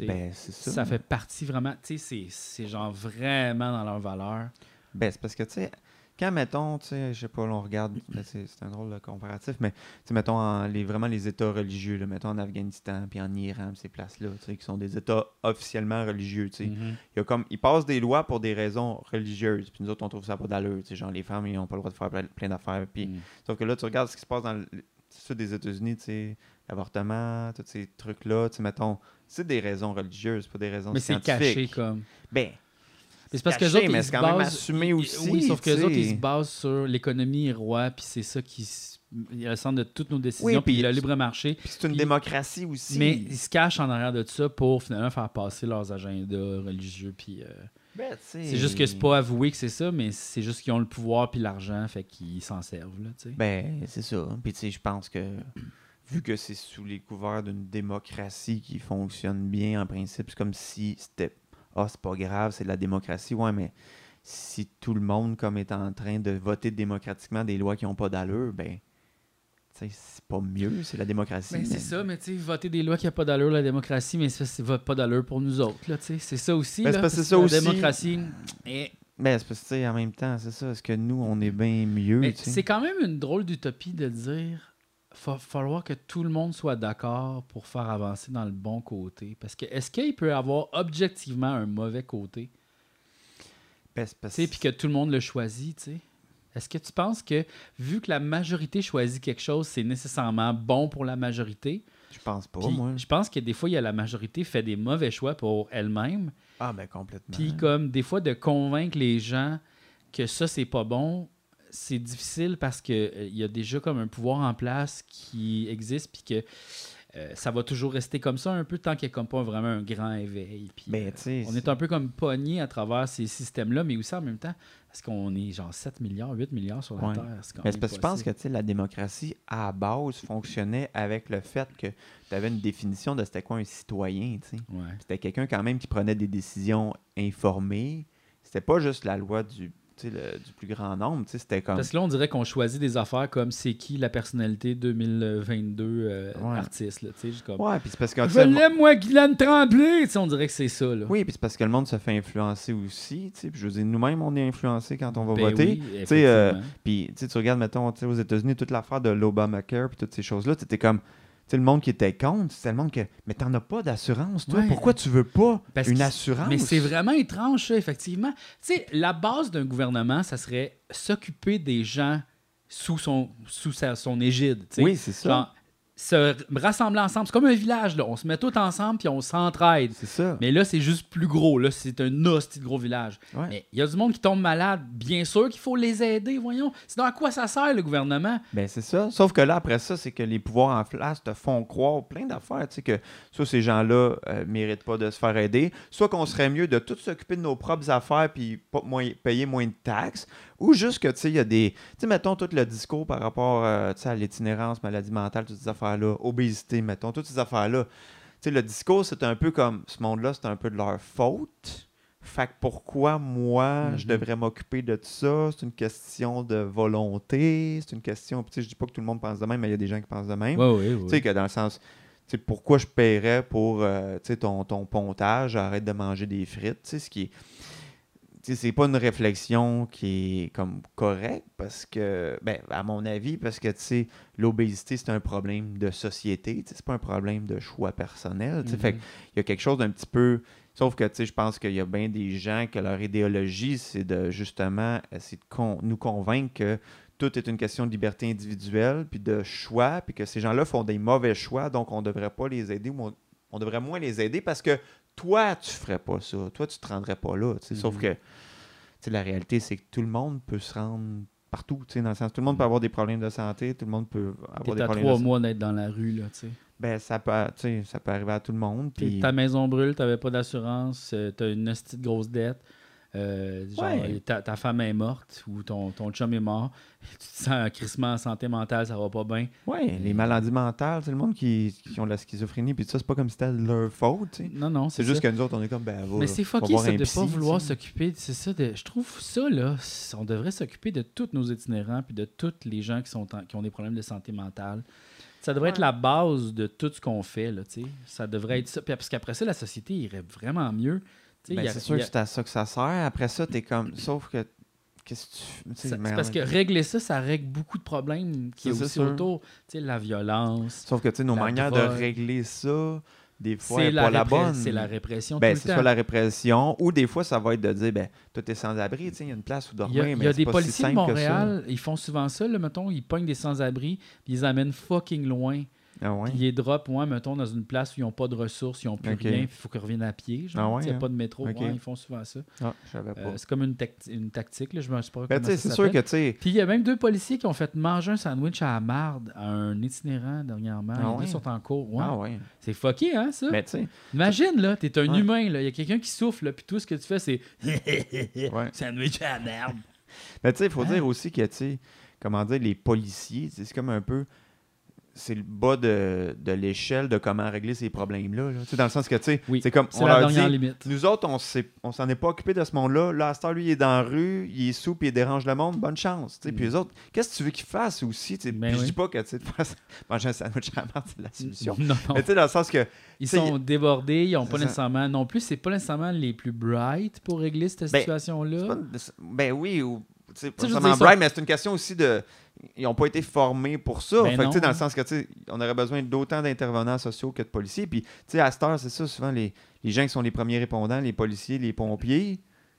Ben, c'est ça. ça fait partie vraiment. Tu sais, c'est- c'est genre vraiment dans leurs valeurs. Ben, c'est parce que, tu sais, quand, mettons, tu sais, je sais pas, là, on regarde, ben, c'est c'est un drôle de comparatif, mais, tu sais, mettons, en- les, vraiment les États religieux, là, mettons en Afghanistan, puis en Iran, ces places-là, tu sais, qui sont des États officiellement religieux, tu sais. Mhm. Il y a comme, ils passent des lois pour des raisons religieuses, puis nous autres, on trouve ça pas d'allure, tu sais, genre, les femmes, ils n'ont pas le droit de faire plein, d'affaires, puis Mhm. Sauf que là, tu regardes ce qui se passe dans le- c'est ça des États-Unis, tu sais, l'avortement, tous ces trucs-là, tu sais, mettons, c'est des raisons religieuses, pas des raisons Mais c'est scientifiques. caché comme. Ben, Mais c'est parce que autres, mais c'est quand même basent- assumé ils- aussi, Oui, sauf que les autres, ils se basent sur l'économie roi, puis c'est ça qui est le centre de toutes nos décisions, Oui, puis puis- le libre marché. puis c'est une Puis- démocratie aussi. Mais ils se cachent en arrière de ça pour finalement faire passer leurs agendas religieux. Puis euh, Ben, c'est juste que c'est pas avoué que c'est ça, mais c'est juste qu'ils ont le pouvoir puis l'argent, fait qu'ils s'en servent là, tu sais. Ben, c'est ça. Puis, tu sais, je pense que vu que c'est sous les couverts d'une démocratie qui fonctionne bien en principe, c'est comme si c'était ah, c'est pas grave, c'est de la démocratie. Ouais, mais si tout le monde comme est en train de voter démocratiquement des lois qui n'ont pas d'allure, ben c'est pas mieux, c'est la démocratie. Ben, c'est ça, mais tu sais, voter des lois qui n'ont pas d'allure, la démocratie, mais ça, c'est pas d'allure pour nous autres, là, tu sais. C'est ça aussi, Ben, c'est là, parce que ça la aussi. démocratie... eh, Ben, c'est parce que, tu sais, en même temps, c'est ça. Est-ce que nous, on est bien mieux, c'est quand même une drôle d'utopie de dire va falloir que tout le monde soit d'accord pour faire avancer dans le bon côté. Parce que est-ce qu'il peut y avoir objectivement un mauvais côté? Puis que tout le monde le choisit, tu sais. Est-ce que tu penses que, vu que la majorité choisit quelque chose, c'est nécessairement bon pour la majorité? Je pense pas, Puis moi. je pense que des fois, il y a la majorité fait des mauvais choix pour elle-même. Ah, ben, complètement. Puis comme des fois, de convaincre les gens que ça, c'est pas bon, c'est difficile parce que euh, il y a déjà comme un pouvoir en place qui existe, puis que euh, ça va toujours rester comme ça un peu tant qu'il n'y a comme pas vraiment un grand éveil. Puis, Ben, euh, on est un peu comme pogné à travers ces systèmes-là, mais aussi en même temps, parce qu'on est genre 7 milliards, 8 milliards sur la Ouais. Terre? Mais parce que je pense que possible. tu sais, la démocratie, à base, fonctionnait avec le fait que tu avais une définition de c'était quoi un citoyen. Ouais. C'était quelqu'un quand même qui prenait des décisions informées. C'était pas juste la loi du, le- du plus grand nombre. C'était comme. Parce que là, on dirait qu'on choisit des affaires comme c'est qui la personnalité 2022 euh, Ouais. artiste. Là, comme, Ouais, puis c'est parce que. tu Je l'aime, moi, Guylaine Tremblay! Tu sais, on dirait que c'est ça, là. Oui, puis c'est parce que le monde se fait influencer aussi. tu sais, Puis je veux dire, nous-mêmes, on est influencés quand on va Ben voter. oui, euh. Puis tu regardes, mettons, aux États-Unis, toute l'affaire de l'Obamacare, puis toutes ces choses-là, tu étais comme. Tu sais, le monde qui était contre, c'était le monde que. Mais t'en as pas d'assurance, toi. Ouais. Pourquoi tu veux pas Parce une assurance? Mais c'est vraiment étrange, ça, effectivement. Tu sais, la base d'un gouvernement, ça serait s'occuper des gens sous son, sous sa- son égide. Oui, c'est ça. Genre, se rassembler ensemble. C'est comme un village, là. On se met tous ensemble puis on s'entraide. C'est ça. Mais là, c'est juste plus gros. Là, c'est un hostie de gros village. Ouais. Mais il y a du monde qui tombe malade. Bien sûr qu'il faut les aider, voyons. Sinon, à quoi ça sert, le gouvernement? Ben, c'est ça. Sauf que là, après ça, c'est que les pouvoirs en place te font croire plein d'affaires. Tu sais, que soit ces gens-là euh, méritent pas de se faire aider, soit qu'on serait mieux de tout s'occuper de nos propres affaires puis pas moins, payer moins de taxes, ou juste que, tu sais, il y a des. Tu sais, mettons tout le discours par rapport euh, à l'itinérance, maladie mentale, toutes ces affaires-là, obésité, mettons, toutes ces affaires-là. Tu sais, le discours, c'est un peu comme ce monde-là, c'est un peu de leur faute. Fait que pourquoi moi, je Mhm. devrais m'occuper de tout ça? C'est une question de volonté, c'est une question. Tu sais, je dis pas que tout le monde pense de même, mais il y a des gens qui pensent de même. Oui, oui, Tu sais, que dans le sens, tu sais, pourquoi je paierais pour euh, tu sais, ton, ton pontage, arrête de manger des frites, tu sais, ce qui est. C'est pas une réflexion qui est comme correcte parce que, ben, à mon avis, parce que, tu sais, l'obésité, c'est un problème de société, c'est pas un problème de choix personnel, tu sais. Fait que il y a quelque chose d'un petit peu. Sauf que, tu sais, je pense qu'il y a bien des gens que leur idéologie, c'est de justement essayer de con- nous convaincre que tout est une question de liberté individuelle, puis de choix, puis que ces gens-là font des mauvais choix, donc on ne devrait pas les aider ou on, on devrait moins les aider parce que toi, tu ferais pas ça. Toi, tu te rendrais pas là. Sauf Mhm. que la réalité, c'est que tout le monde peut se rendre partout. Dans le sens, tout le monde peut avoir des problèmes de santé, tout le monde peut avoir des à problèmes trois de mois d'être dans la rue, là, tu sais. Ben, ça peut, ça peut arriver à tout le monde. Ta maison brûle, t'avais pas d'assurance, euh, t'as une de grosse dette. Euh, genre, Ouais. ta, ta femme est morte ou ton, ton chum est mort. Tu te sens un crissement en santé mentale, ça va pas bien. Ouais, les maladies mentales, c'est le monde qui, qui ont la schizophrénie, puis tout ça, c'est pas comme si c'était leur faute. Non, non, C'est juste que nous autres, on est comme, ben, va, Mais c'est fucké ça de psy, pas vouloir s'occuper. C'est ça, de- je trouve ça là, on devrait s'occuper de tous nos itinérants puis de tous les gens qui, sont en- qui ont des problèmes de santé mentale. Ça devrait être la base de tout ce qu'on fait, là, tu sais. Ça devrait être ça. Puis parce qu'après ça, la société irait vraiment mieux. Ben, il c'est sûr il que c'est à ça que ça sert. Après ça, t'es comme, sauf que, qu'est-ce tu mais C'est parce que régler ça, ça règle beaucoup de problèmes qui est aussi sûr. autour. Tu sais, la violence. Sauf que, tu sais, nos manières drogue. de régler ça, des fois, C'est pas la bonne. c'est la répression Ben, c'est soit la répression, ou des fois, ça va être de dire, ben, toi, t'es sans-abri, il y a une place où Il dormir, y a, il y mais a c'est des pas si policiers de simple que ça. Montréal, ils font souvent ça, là, mettons, ils pognent des sans-abri, ils les amènent fucking loin. Ah ouais? Puis ils les drop, ouais, mettons, dans une place où ils n'ont pas de ressources, ils n'ont plus rien, il faut qu'ils reviennent à pied. Genre, Ah ouais, il n'y a hein? pas de métro. Ouais, ils font souvent ça. Ah. Euh, c'est comme une, tacti- une tactique, là, je ne sais pas ben, c'est sûr que, tu Puis il y a même deux policiers qui ont fait manger un sandwich à la marde à un itinérant dernièrement. Ah ouais? deux sont en cours. Ah. C'est fucké, hein, ça? Ben, Imagine, là, t'es un humain, là. Il y a quelqu'un qui souffle, là, puis tout ce que tu fais, c'est sandwich à la merde. Mais tu sais, il faut Hein? dire aussi que, tu sais, comment dire, les policiers, c'est comme un peu. C'est le bas de, de l'échelle de comment régler ces problèmes-là. là. Dans le sens que, tu sais, Oui, c'est comme, C'est on la leur dernière dit, limite. nous autres, on s'est- on s'en est pas occupé de ce monde-là. Là, à cette heure, lui, il est dans la rue, il est sous, puis il dérange le monde. Bonne chance. sais. Puis Mm. les autres, qu'est-ce que tu veux qu'ils fassent aussi? Ben Puis je oui. dis pas que tu sais, de faire manger un sandwich à la c'est la solution. Non, non. Mais tu sais, dans le sens que, Ils sont débordés, ils n'ont c'est pas ça. nécessairement. Non plus, c'est pas nécessairement les plus bright pour régler cette Ben, situation-là. pas ben oui, ou, sais, pas ça- bright, mais c'est une question aussi de. Ils n'ont pas été formés pour ça. Ben fait que, dans le sens que, on aurait besoin d'autant d'intervenants sociaux que de policiers. Puis, à cette heure, c'est ça, souvent, les, les gens qui sont les premiers répondants, les policiers, les pompiers,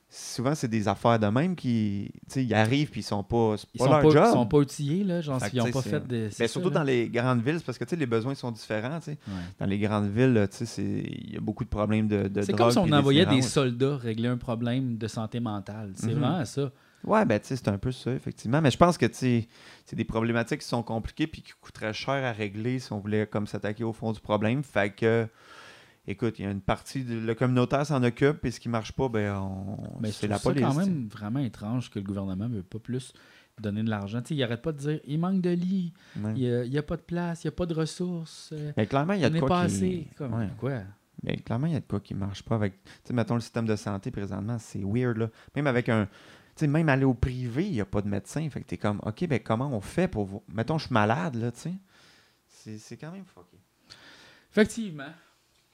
souvent, c'est des affaires de même qui, ils arrivent puis ils sont pas, Ils pas sont leur pas, job. ils sont pas outillés, là. Genre, ils sais, pas fait de. Ben, surtout dans les grandes villes, parce que les besoins sont différents. tu sais. Ouais. Dans les grandes villes, tu sais, c'est- il y a beaucoup de problèmes de, de C'est comme si on envoyait des soldats régler un problème de santé mentale. C'est Mhm. vraiment ça. Ouais, ben tu sais, c'est un peu ça, effectivement. Mais je pense que c'est des problématiques qui sont compliquées puis qui coûteraient cher à régler si on voulait comme s'attaquer au fond du problème. Fait que, écoute, il y a une partie, de, le communautaire s'en occupe et ce qui marche pas, ben on, c'est c'est la police. quand tu sais. même vraiment étrange que le gouvernement ne veut pas plus donner de l'argent. Il arrête pas de dire il manque de lits, Ouais. il n'y a, pas de place, il n'y a pas de ressources. euh, Mais clairement, il y a de quoi pas qui... assez. Comme, Ouais. Quoi? Mais clairement, il y a de quoi qui marche pas avec. Tu sais, mettons le système de santé présentement, c'est weird, là. Même avec un. Sais, même aller au privé, il n'y a pas de médecin. Fait que t'es comme, OK, ben comment on fait pour. vous- Mettons, je suis malade, là, tu sais. C'est, c'est quand même fucké. Effectivement.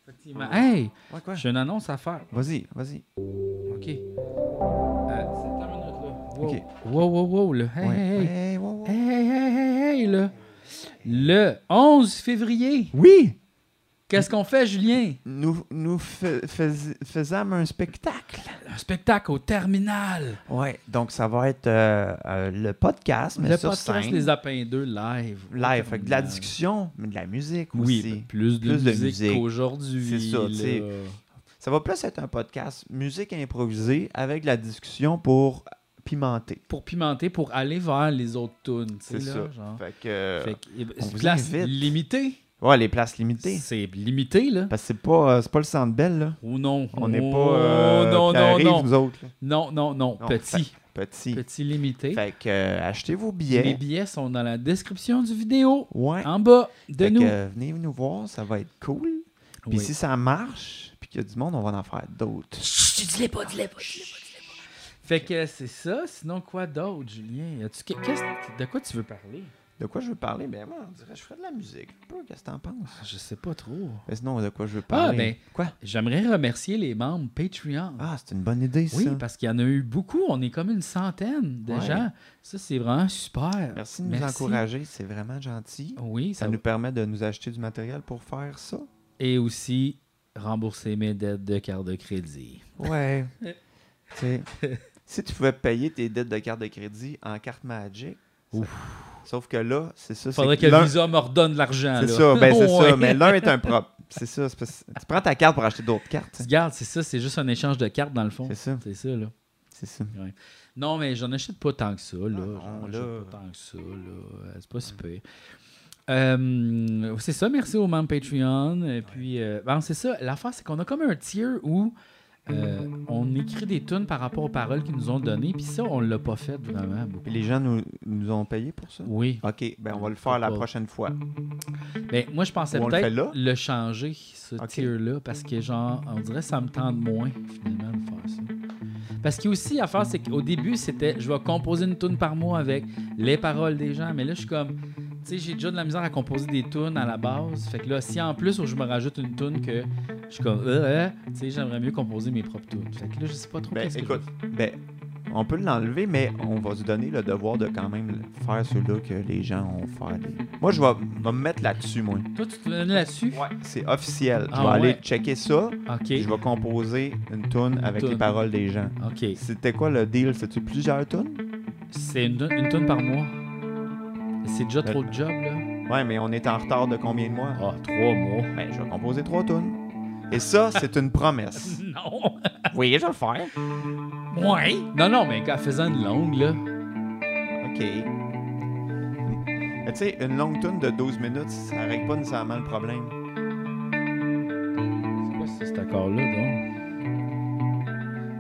Effectivement. Hey, Ouais, quoi? j'ai une annonce à faire. Vas-y, vas-y. OK. Euh, c'est ta minute, là. Wow. OK. Wow, wow, wow, là. Hey, Ouais. hey, hey. Hey, wow, wow. Hey, hey, hey, hey, hey, là. Le 11 février, Oui! Qu'est-ce qu'on fait, Julien? Nous, nous fais- fais- faisâmes un spectacle. Un spectacle au terminal. Ouais, donc ça va être euh, euh, le podcast, mais le sur podcast scène. Les Apins 2 live. Live, fait que de la discussion, mais de la musique Oui, aussi. ben, plus de Plus de musique, musique. qu'aujourd'hui. C'est ça, tu sais. là. Ça va plus être un podcast musique improvisée avec de la discussion pour pimenter. Pour pimenter, pour aller vers les autres tunes. C'est ça. genre. Fait que. Fait que, eh ben, on c'est vous place invite. limitée. Ouais, les places limitées. C'est limité, là. Parce que c'est pas, euh, c'est pas le centre belle, là. Ou non. On n'est Oh, pas. euh, non, non, non. nous autres. là. Non, non, non. Non, Petit. Petit. Petit limité. Fait que euh, achetez vos Les billets. billets sont dans la description du vidéo. Ouais. En bas de Fait que, nous. euh, venez nous voir, ça va être cool. Puis Oui. si ça marche, puis qu'il y a du monde, on va en faire d'autres. Chut, dis-les pas, dis-les pas, dis-les pas, dis-les pas. Fait que c'est ça. Sinon, quoi d'autre, Julien? As-tu que- qu'est-ce- de quoi tu veux parler? De quoi je veux parler? Ben moi, on dirait que je ferais de la musique. Qu'est-ce que t'en penses? Je sais pas trop. Mais sinon, de quoi je veux Ah, parler? ben, Quoi? j'aimerais remercier les membres Patreon. Ah, c'est une bonne idée, ça. oui, parce qu'il y en a eu beaucoup. On est comme une centaine de Ouais. gens. Ça, c'est vraiment super. Merci de nous encourager, c'est vraiment gentil. Oui, Ça ça nous permet de nous acheter du matériel pour faire ça. Et aussi rembourser mes dettes de carte de crédit. Ouais. si tu pouvais payer tes dettes de carte de crédit en carte Magic, ça- sauf que là, c'est ça. Faudrait que l'un- Visa me redonne l'argent. C'est ça, ben c'est Ouais. ça. Mais l'un est un propre. C'est ça. parce- Tu prends ta carte pour acheter d'autres cartes. Regarde, c'est ça, c'est juste un échange de cartes dans le fond. C'est ça. C'est ça, là. C'est ça. Non, mais j'en achète pas tant que ça, là. J'en là. achète pas tant que ça, là. Euh, C'est pas si pire. Euh, c'est ça, merci aux membres Patreon. Et puis, euh, ben, c'est ça. L'affaire, c'est qu'on a comme un tier où euh, on écrit des tunes par rapport aux paroles qu'ils nous ont données. Puis ça, on l'a pas fait vraiment beaucoup. Les gens nous, nous ont payé pour ça? Oui. OK, ben on va le faire la Pas- prochaine fois. Ben, moi, je pensais le peut-être le, changer, ce Ok. tier-là, parce que, genre, on dirait que ça me tente moins, finalement, de faire ça. Parce qu'il y a aussi à faire, c'est qu'au début, c'était je vais composer une tune par mois avec les paroles des gens, mais là, je suis comme, sais, j'ai déjà de la misère à composer des tunes à la base. Fait que là, si en plus, je me rajoute une tune que je suis comme, euh, euh, tu sais, j'aimerais mieux composer mes propres tunes. Fait que là, je sais pas trop Ben qu'est-ce que écoute, ben on peut l'enlever, mais on va se donner le devoir de quand même faire ceux-là que les gens ont fait. des- Moi, je vais, me mettre là-dessus, moi. Toi, tu te mets là-dessus? Ouais. C'est officiel. Je Ah vais aller checker ça. OK. Je vais composer une tune avec les paroles des gens. OK. C'était quoi le deal? C'était plusieurs tunes? C'est une, une tune par mois. C'est déjà trop de job, là. Ouais, mais on est en retard de combien de mois? Ah, trois mois. Ben, je vais composer trois tunes. Et ça, c'est une promesse. Non! Oui, je vais le faire. Ouais! Non, non, mais en faisant une longue, là. OK. Mais tu sais, une longue tune de 12 minutes, ça règle pas nécessairement le problème. C'est quoi ça, cet accord-là, donc?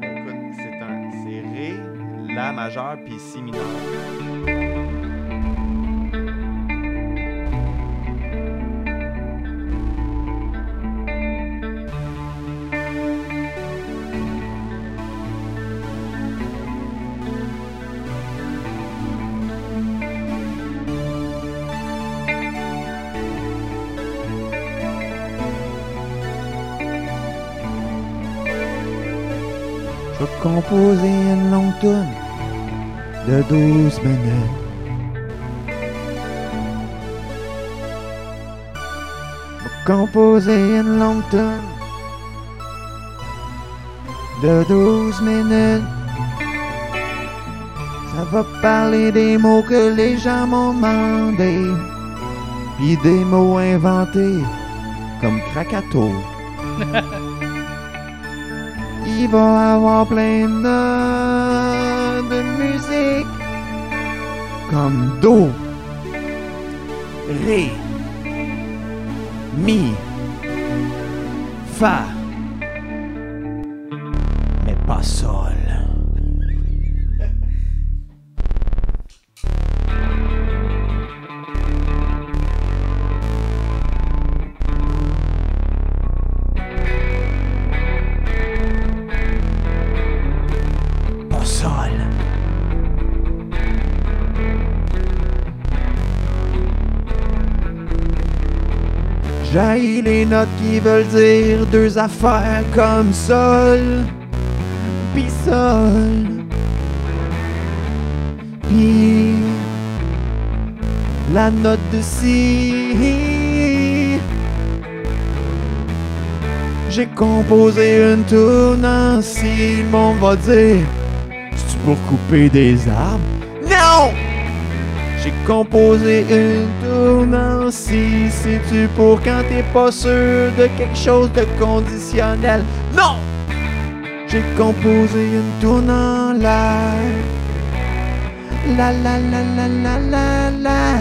Écoute, c'est un c'est Ré, La majeur puis Si mineur. Composer une longue tune de 12 minutes. Composer une longue tune de 12 minutes. Ça va parler des mots que les gens m'ont demandé, puis des mots inventés comme Krakato. Va avoir plein de, de musique comme Do, Ré, Mi, Fa, notes qui veulent dire deux affaires comme sol, pis sol, pis la note de si. J'ai composé une tourne en si, monde va dire, c'est pour couper des arbres? Non! J'ai composé une tourne si, c'est-tu pour quand t'es pas sûr de quelque chose de conditionnel? Non! J'ai composé une tourne en la. La la la la la la la.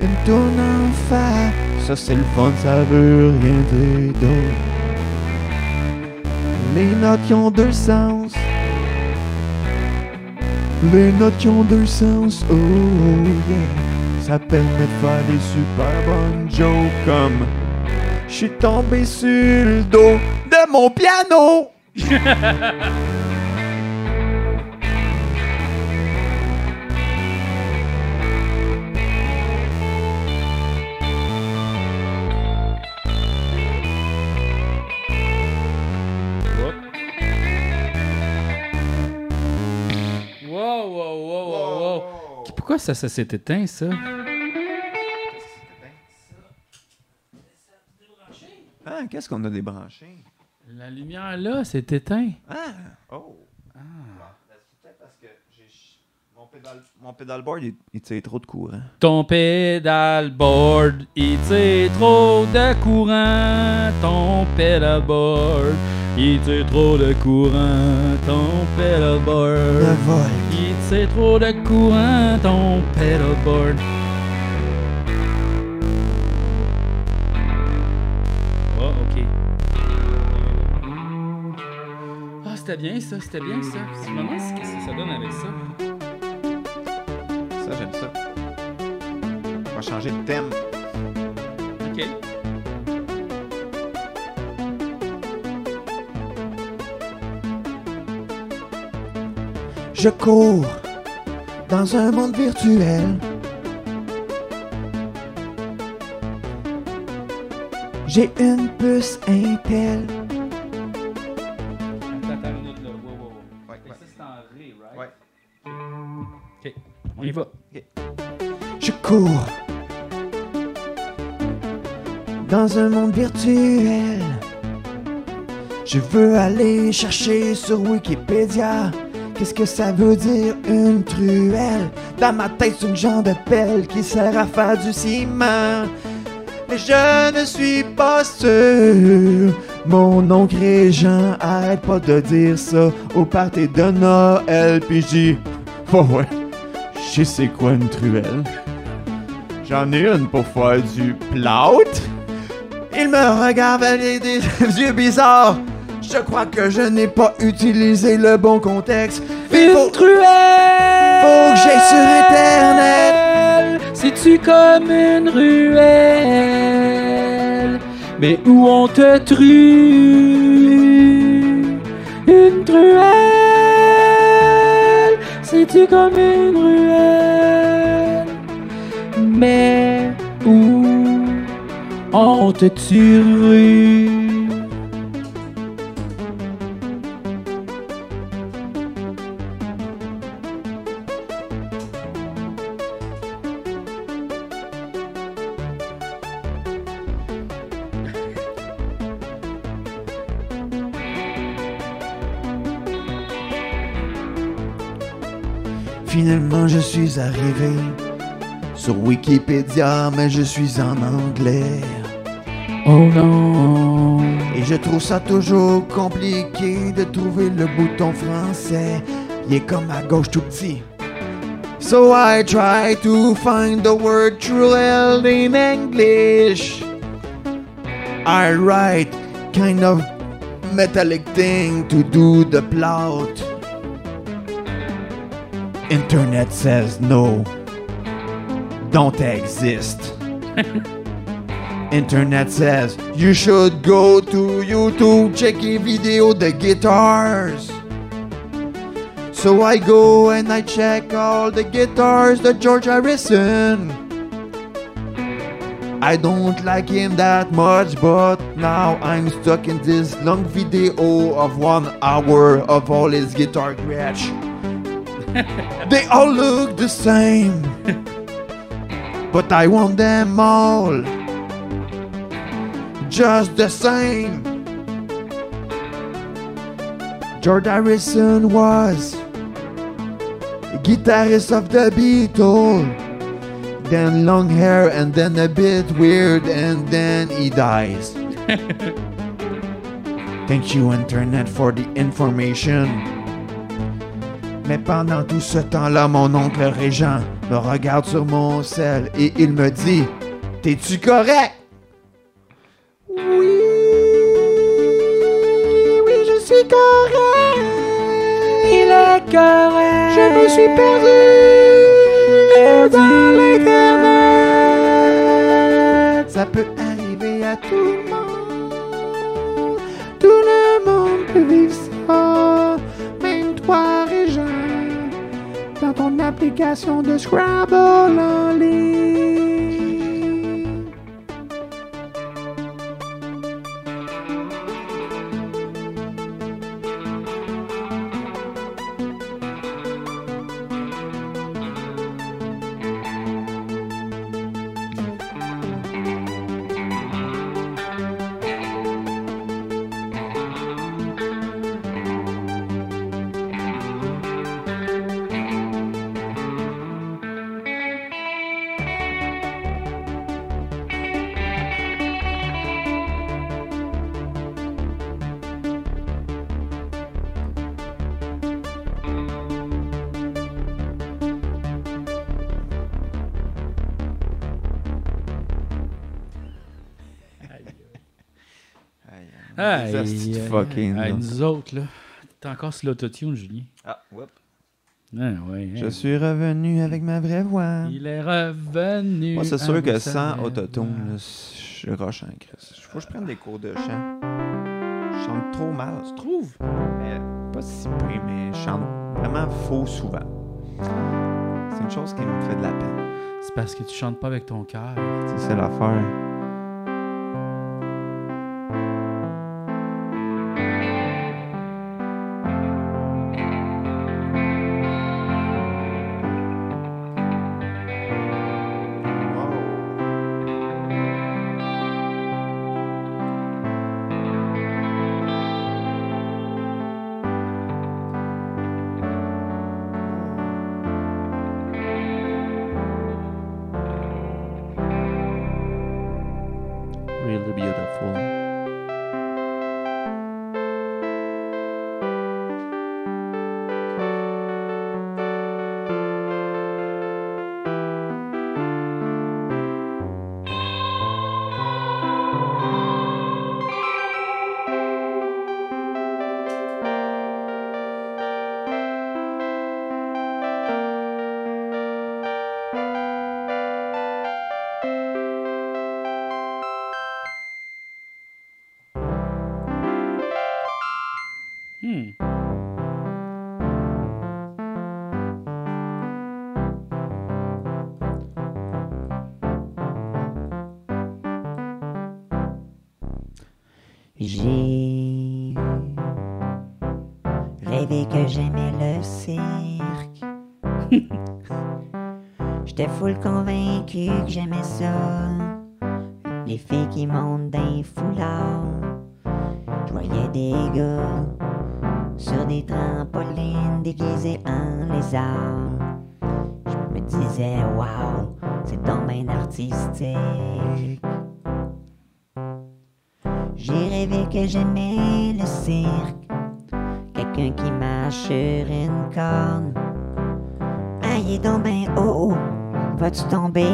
Une tourne en fa. Ça c'est le fun, ça veut rien dire d'autre. Les notes qui ont deux sens. Les notes ont deux sens, oh, oh, yeah. Ça permet de des super bonnes jokes comme Je suis tombé sur le dos de mon piano. Pourquoi ça, ça s'est éteint, ça? Ah, qu'est-ce qu'on a débranché? La lumière là, s'est éteint. Ah, oh. Ah. C'est peut-être parce que j'ai mon pédal mon pédalboard il, il tire trop de courant. Ton pedalboard, il tire trop de courant. Ton pedalboard, il tire trop de courant. Ton vol. il tire trop de courant. Ton pedalboard. Oh, ok. Ah, c'était bien ça, c'était bien ça. Je me demande ce que ça donne avec ça? Ça j'aime ça. On va changer de thème. Ok. Je cours dans un monde virtuel. J'ai une puce Intel. On y va. Je cours dans un monde virtuel. Je veux aller chercher sur Wikipédia. Qu'est-ce que ça veut dire une truelle? Dans ma tête, c'est une genre de pelle qui sert à faire du ciment. Mais je ne suis pas sûr. Mon oncle Régent arrête pas de dire ça au party de Noël. Puis dis, oh ouais, je sais c'est quoi une truelle. J'en ai une pour faire du plout. Il me regarde avec des, yeux bizarres. Je crois que je n'ai pas utilisé le bon contexte. Il faut, truelle! faut que j'aille sur Internet. C'est-tu comme une ruelle? Mais où on te true? Une truelle? C'est-tu comme une ruelle? Mais où on te tue? Suis arrivé sur Wikipédia, mais je suis en anglais. Oh non. Et je trouve ça toujours compliqué de trouver le bouton français. Il est comme à gauche tout petit. So I try to find the word true held in English. I write kind of metallic thing to do the plot. Internet says no, don't exist. Internet says you should go to YouTube, check a video the guitars. So I go and I check all the guitars the George Harrison. I don't like him that much, but now I'm stuck in this long video of one hour of all his guitar scratch. they all look the same, but I want them all just the same. George Harrison was guitarist of the Beatles. Then long hair and then a bit weird and then he dies. Thank you Internet for the information. Mais pendant tout ce temps-là, mon oncle Régent me regarde sur mon sel et il me dit T'es-tu correct? Oui, oui, je suis correct. Il est correct. Je me suis perdu ton application de Scrabble en ligne. Fucking, nous autres, là. T'es encore sur l'autotune, Julien. Ah, whoop. Ah, ouais, Je hein. suis revenu avec ma vraie voix. Il est revenu. Moi, c'est sûr que sa sans autotune, je rush en crise. Faut que je prenne des cours de chant. Je chante trop mal. Tu trouves? Mais pas si pire, mais je chante vraiment faux souvent. C'est une chose qui me fait de la peine. C'est parce que tu chantes pas avec ton cœur. C'est l'affaire. J'aimais le cirque. J'étais full convaincu que j'aimais ça. Les filles qui montent d'un foulard. Je voyais des gars sur des trampolines déguisés en lézard. disais, wow, c'est domaine artistique. J'ai rêvé que j'aimais le cirque. Sur une corne. Il est donc ben haut. Oh, Vas-tu tomber?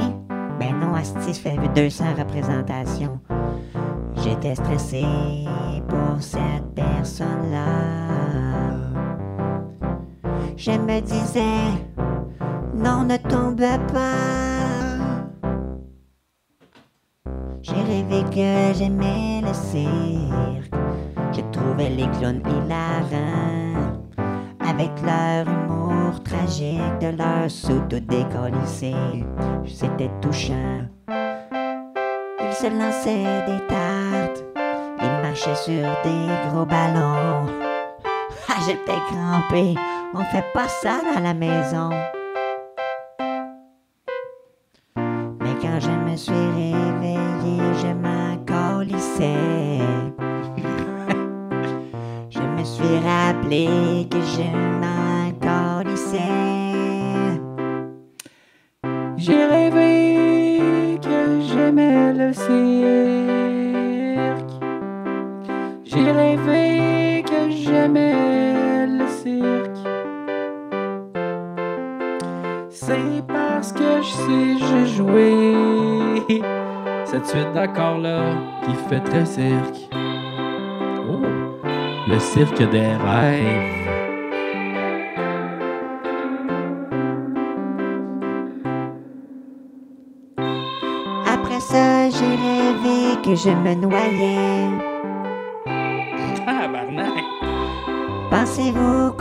Ben non, Asti, fait 200 représentations. J'étais stressé pour cette personne-là. Je me disais, non, ne tombe pas. J'ai rêvé que j'aimais le cirque. Je trouvais les clowns hilarants. Avec leur humour tragique de leur tout décollissé. C'était touchant. Ils se lançaient des tartes. Ils marchaient sur des gros ballons. Ah, j'étais crampé. On fait pas ça dans la maison. Mais quand je me suis réveillé, je m'en suis rappelé que je m'en colissais. J'ai rêvé que j'aimais le cirque. J'ai rêvé que j'aimais le cirque. C'est parce que je sais je jouer. Cette suite d'accords là qui fait très cirque. Le cirque des rêves. Après ça, j'ai rêvé que je me noyais. Tabarnak! Pensez-vous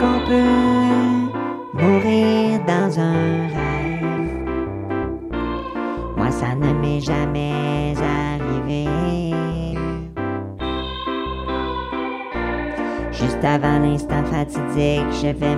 je vais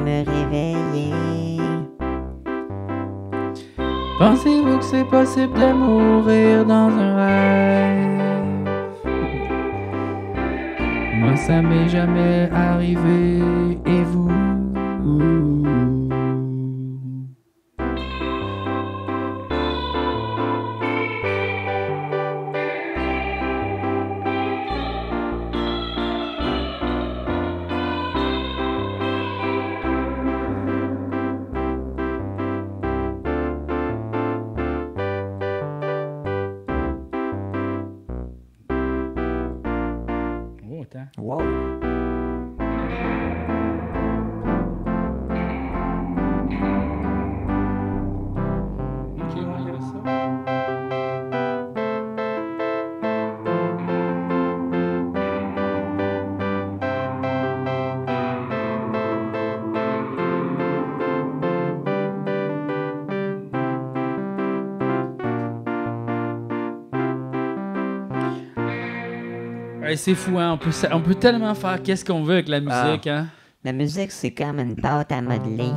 Ouais, c'est fou, hein? On peut, on peut tellement faire qu'est-ce qu'on veut avec la musique, hein? La musique, c'est comme une pâte à modeler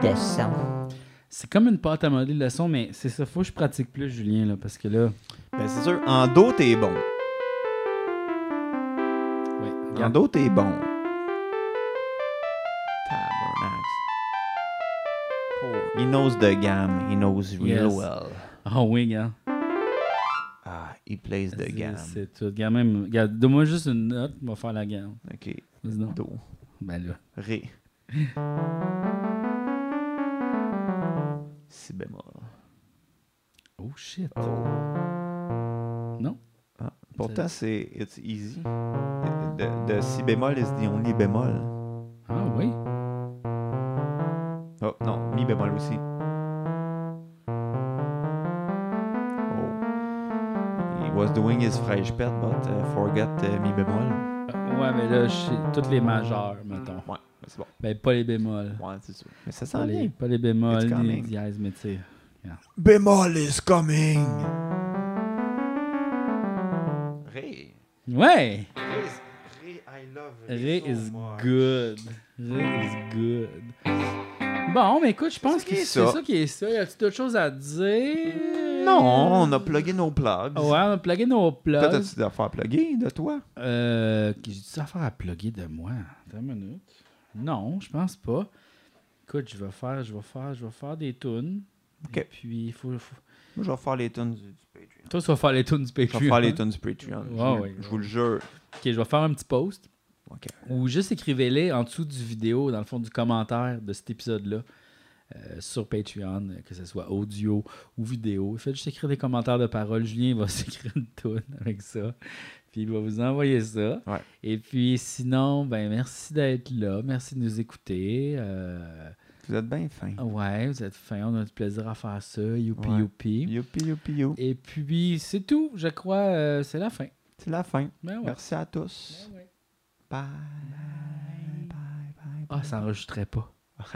de son. C'est comme une pâte à modeler le son, mais c'est ça, faut que je pratique plus, Julien, là, parce que là. Ben, c'est sûr, en dos, t'es bon. Ouais, En dos, t'es bon. Tabernacle. Oh, he knows the game. He knows real Yes. well. Oh oui, gars. He plays the C'est- game. C'est tout. Regarde, même. Regarde, donne-moi juste une note, on va faire la gamme. Ok. Do. Ben là. Ré. Si bémol. Oh shit. Oh. Non? Ah, pourtant, c'est it's easy. The, the si bémol is the only bémol. Ah oui? Oh, non, mi bémol aussi. Was doing his Freispät, but uh, forget uh, mi bémol. Euh, Ouais, mais là, je sais toutes les majeures, mettons. Ouais, mais c'est bon. Ben, pas les bémols. Ouais, c'est sûr. Mais ça Pas sent les, bien. pas les bémols, ni les coming. dièses, mais tu sais. Bémol is coming. Ré. Ouais! Ré, is- Ré, I love Ré so is much. good. Ré is good. Bon, mais écoute, je pense que c'est ça? ça qui est ça. Y a-tu d'autres choses à dire? Non, on a plugué nos plugs. Ouais, on a plugué nos Toi, plugs. t'as-tu des affaires pluguées de toi? Euh, J'ai-tu affaire à plugger de moi? Attends une minute. Non, je pense pas. écoute, je vais faire, je vais faire, je vais faire des tunes. Ok. Et puis, il faut, faut- Moi, je vais faire les tunes du, Patreon. Toi, tu vas faire les tunes du Je vais Patreon. faire les hein? tunes du Patreon. je, Ouais, vous, ouais. je vous le jure. Ok, je vais faire un petit post. Ok. Ou juste écrivez-les en dessous du vidéo, dans le fond du commentaire de cet épisode-là, euh, sur Patreon, euh, que ce soit audio ou vidéo. Faites juste écrire des commentaires de parole. Julien va s'écrire une toune avec ça. Puis il va vous envoyer ça. Ouais. Et puis sinon, ben merci d'être là. Merci de nous écouter. Euh, Vous êtes bien fin. ouais, vous êtes fins. On a du plaisir à faire ça. Youpi, Ouais. youpi. Youpi, youpi, you. Et puis c'est tout. Je crois euh, c'est la fin. C'est la fin. Ben ouais. Merci à tous. Ben ouais. Bye. Bye, bye, Ah, ça enregistrait pas. bye.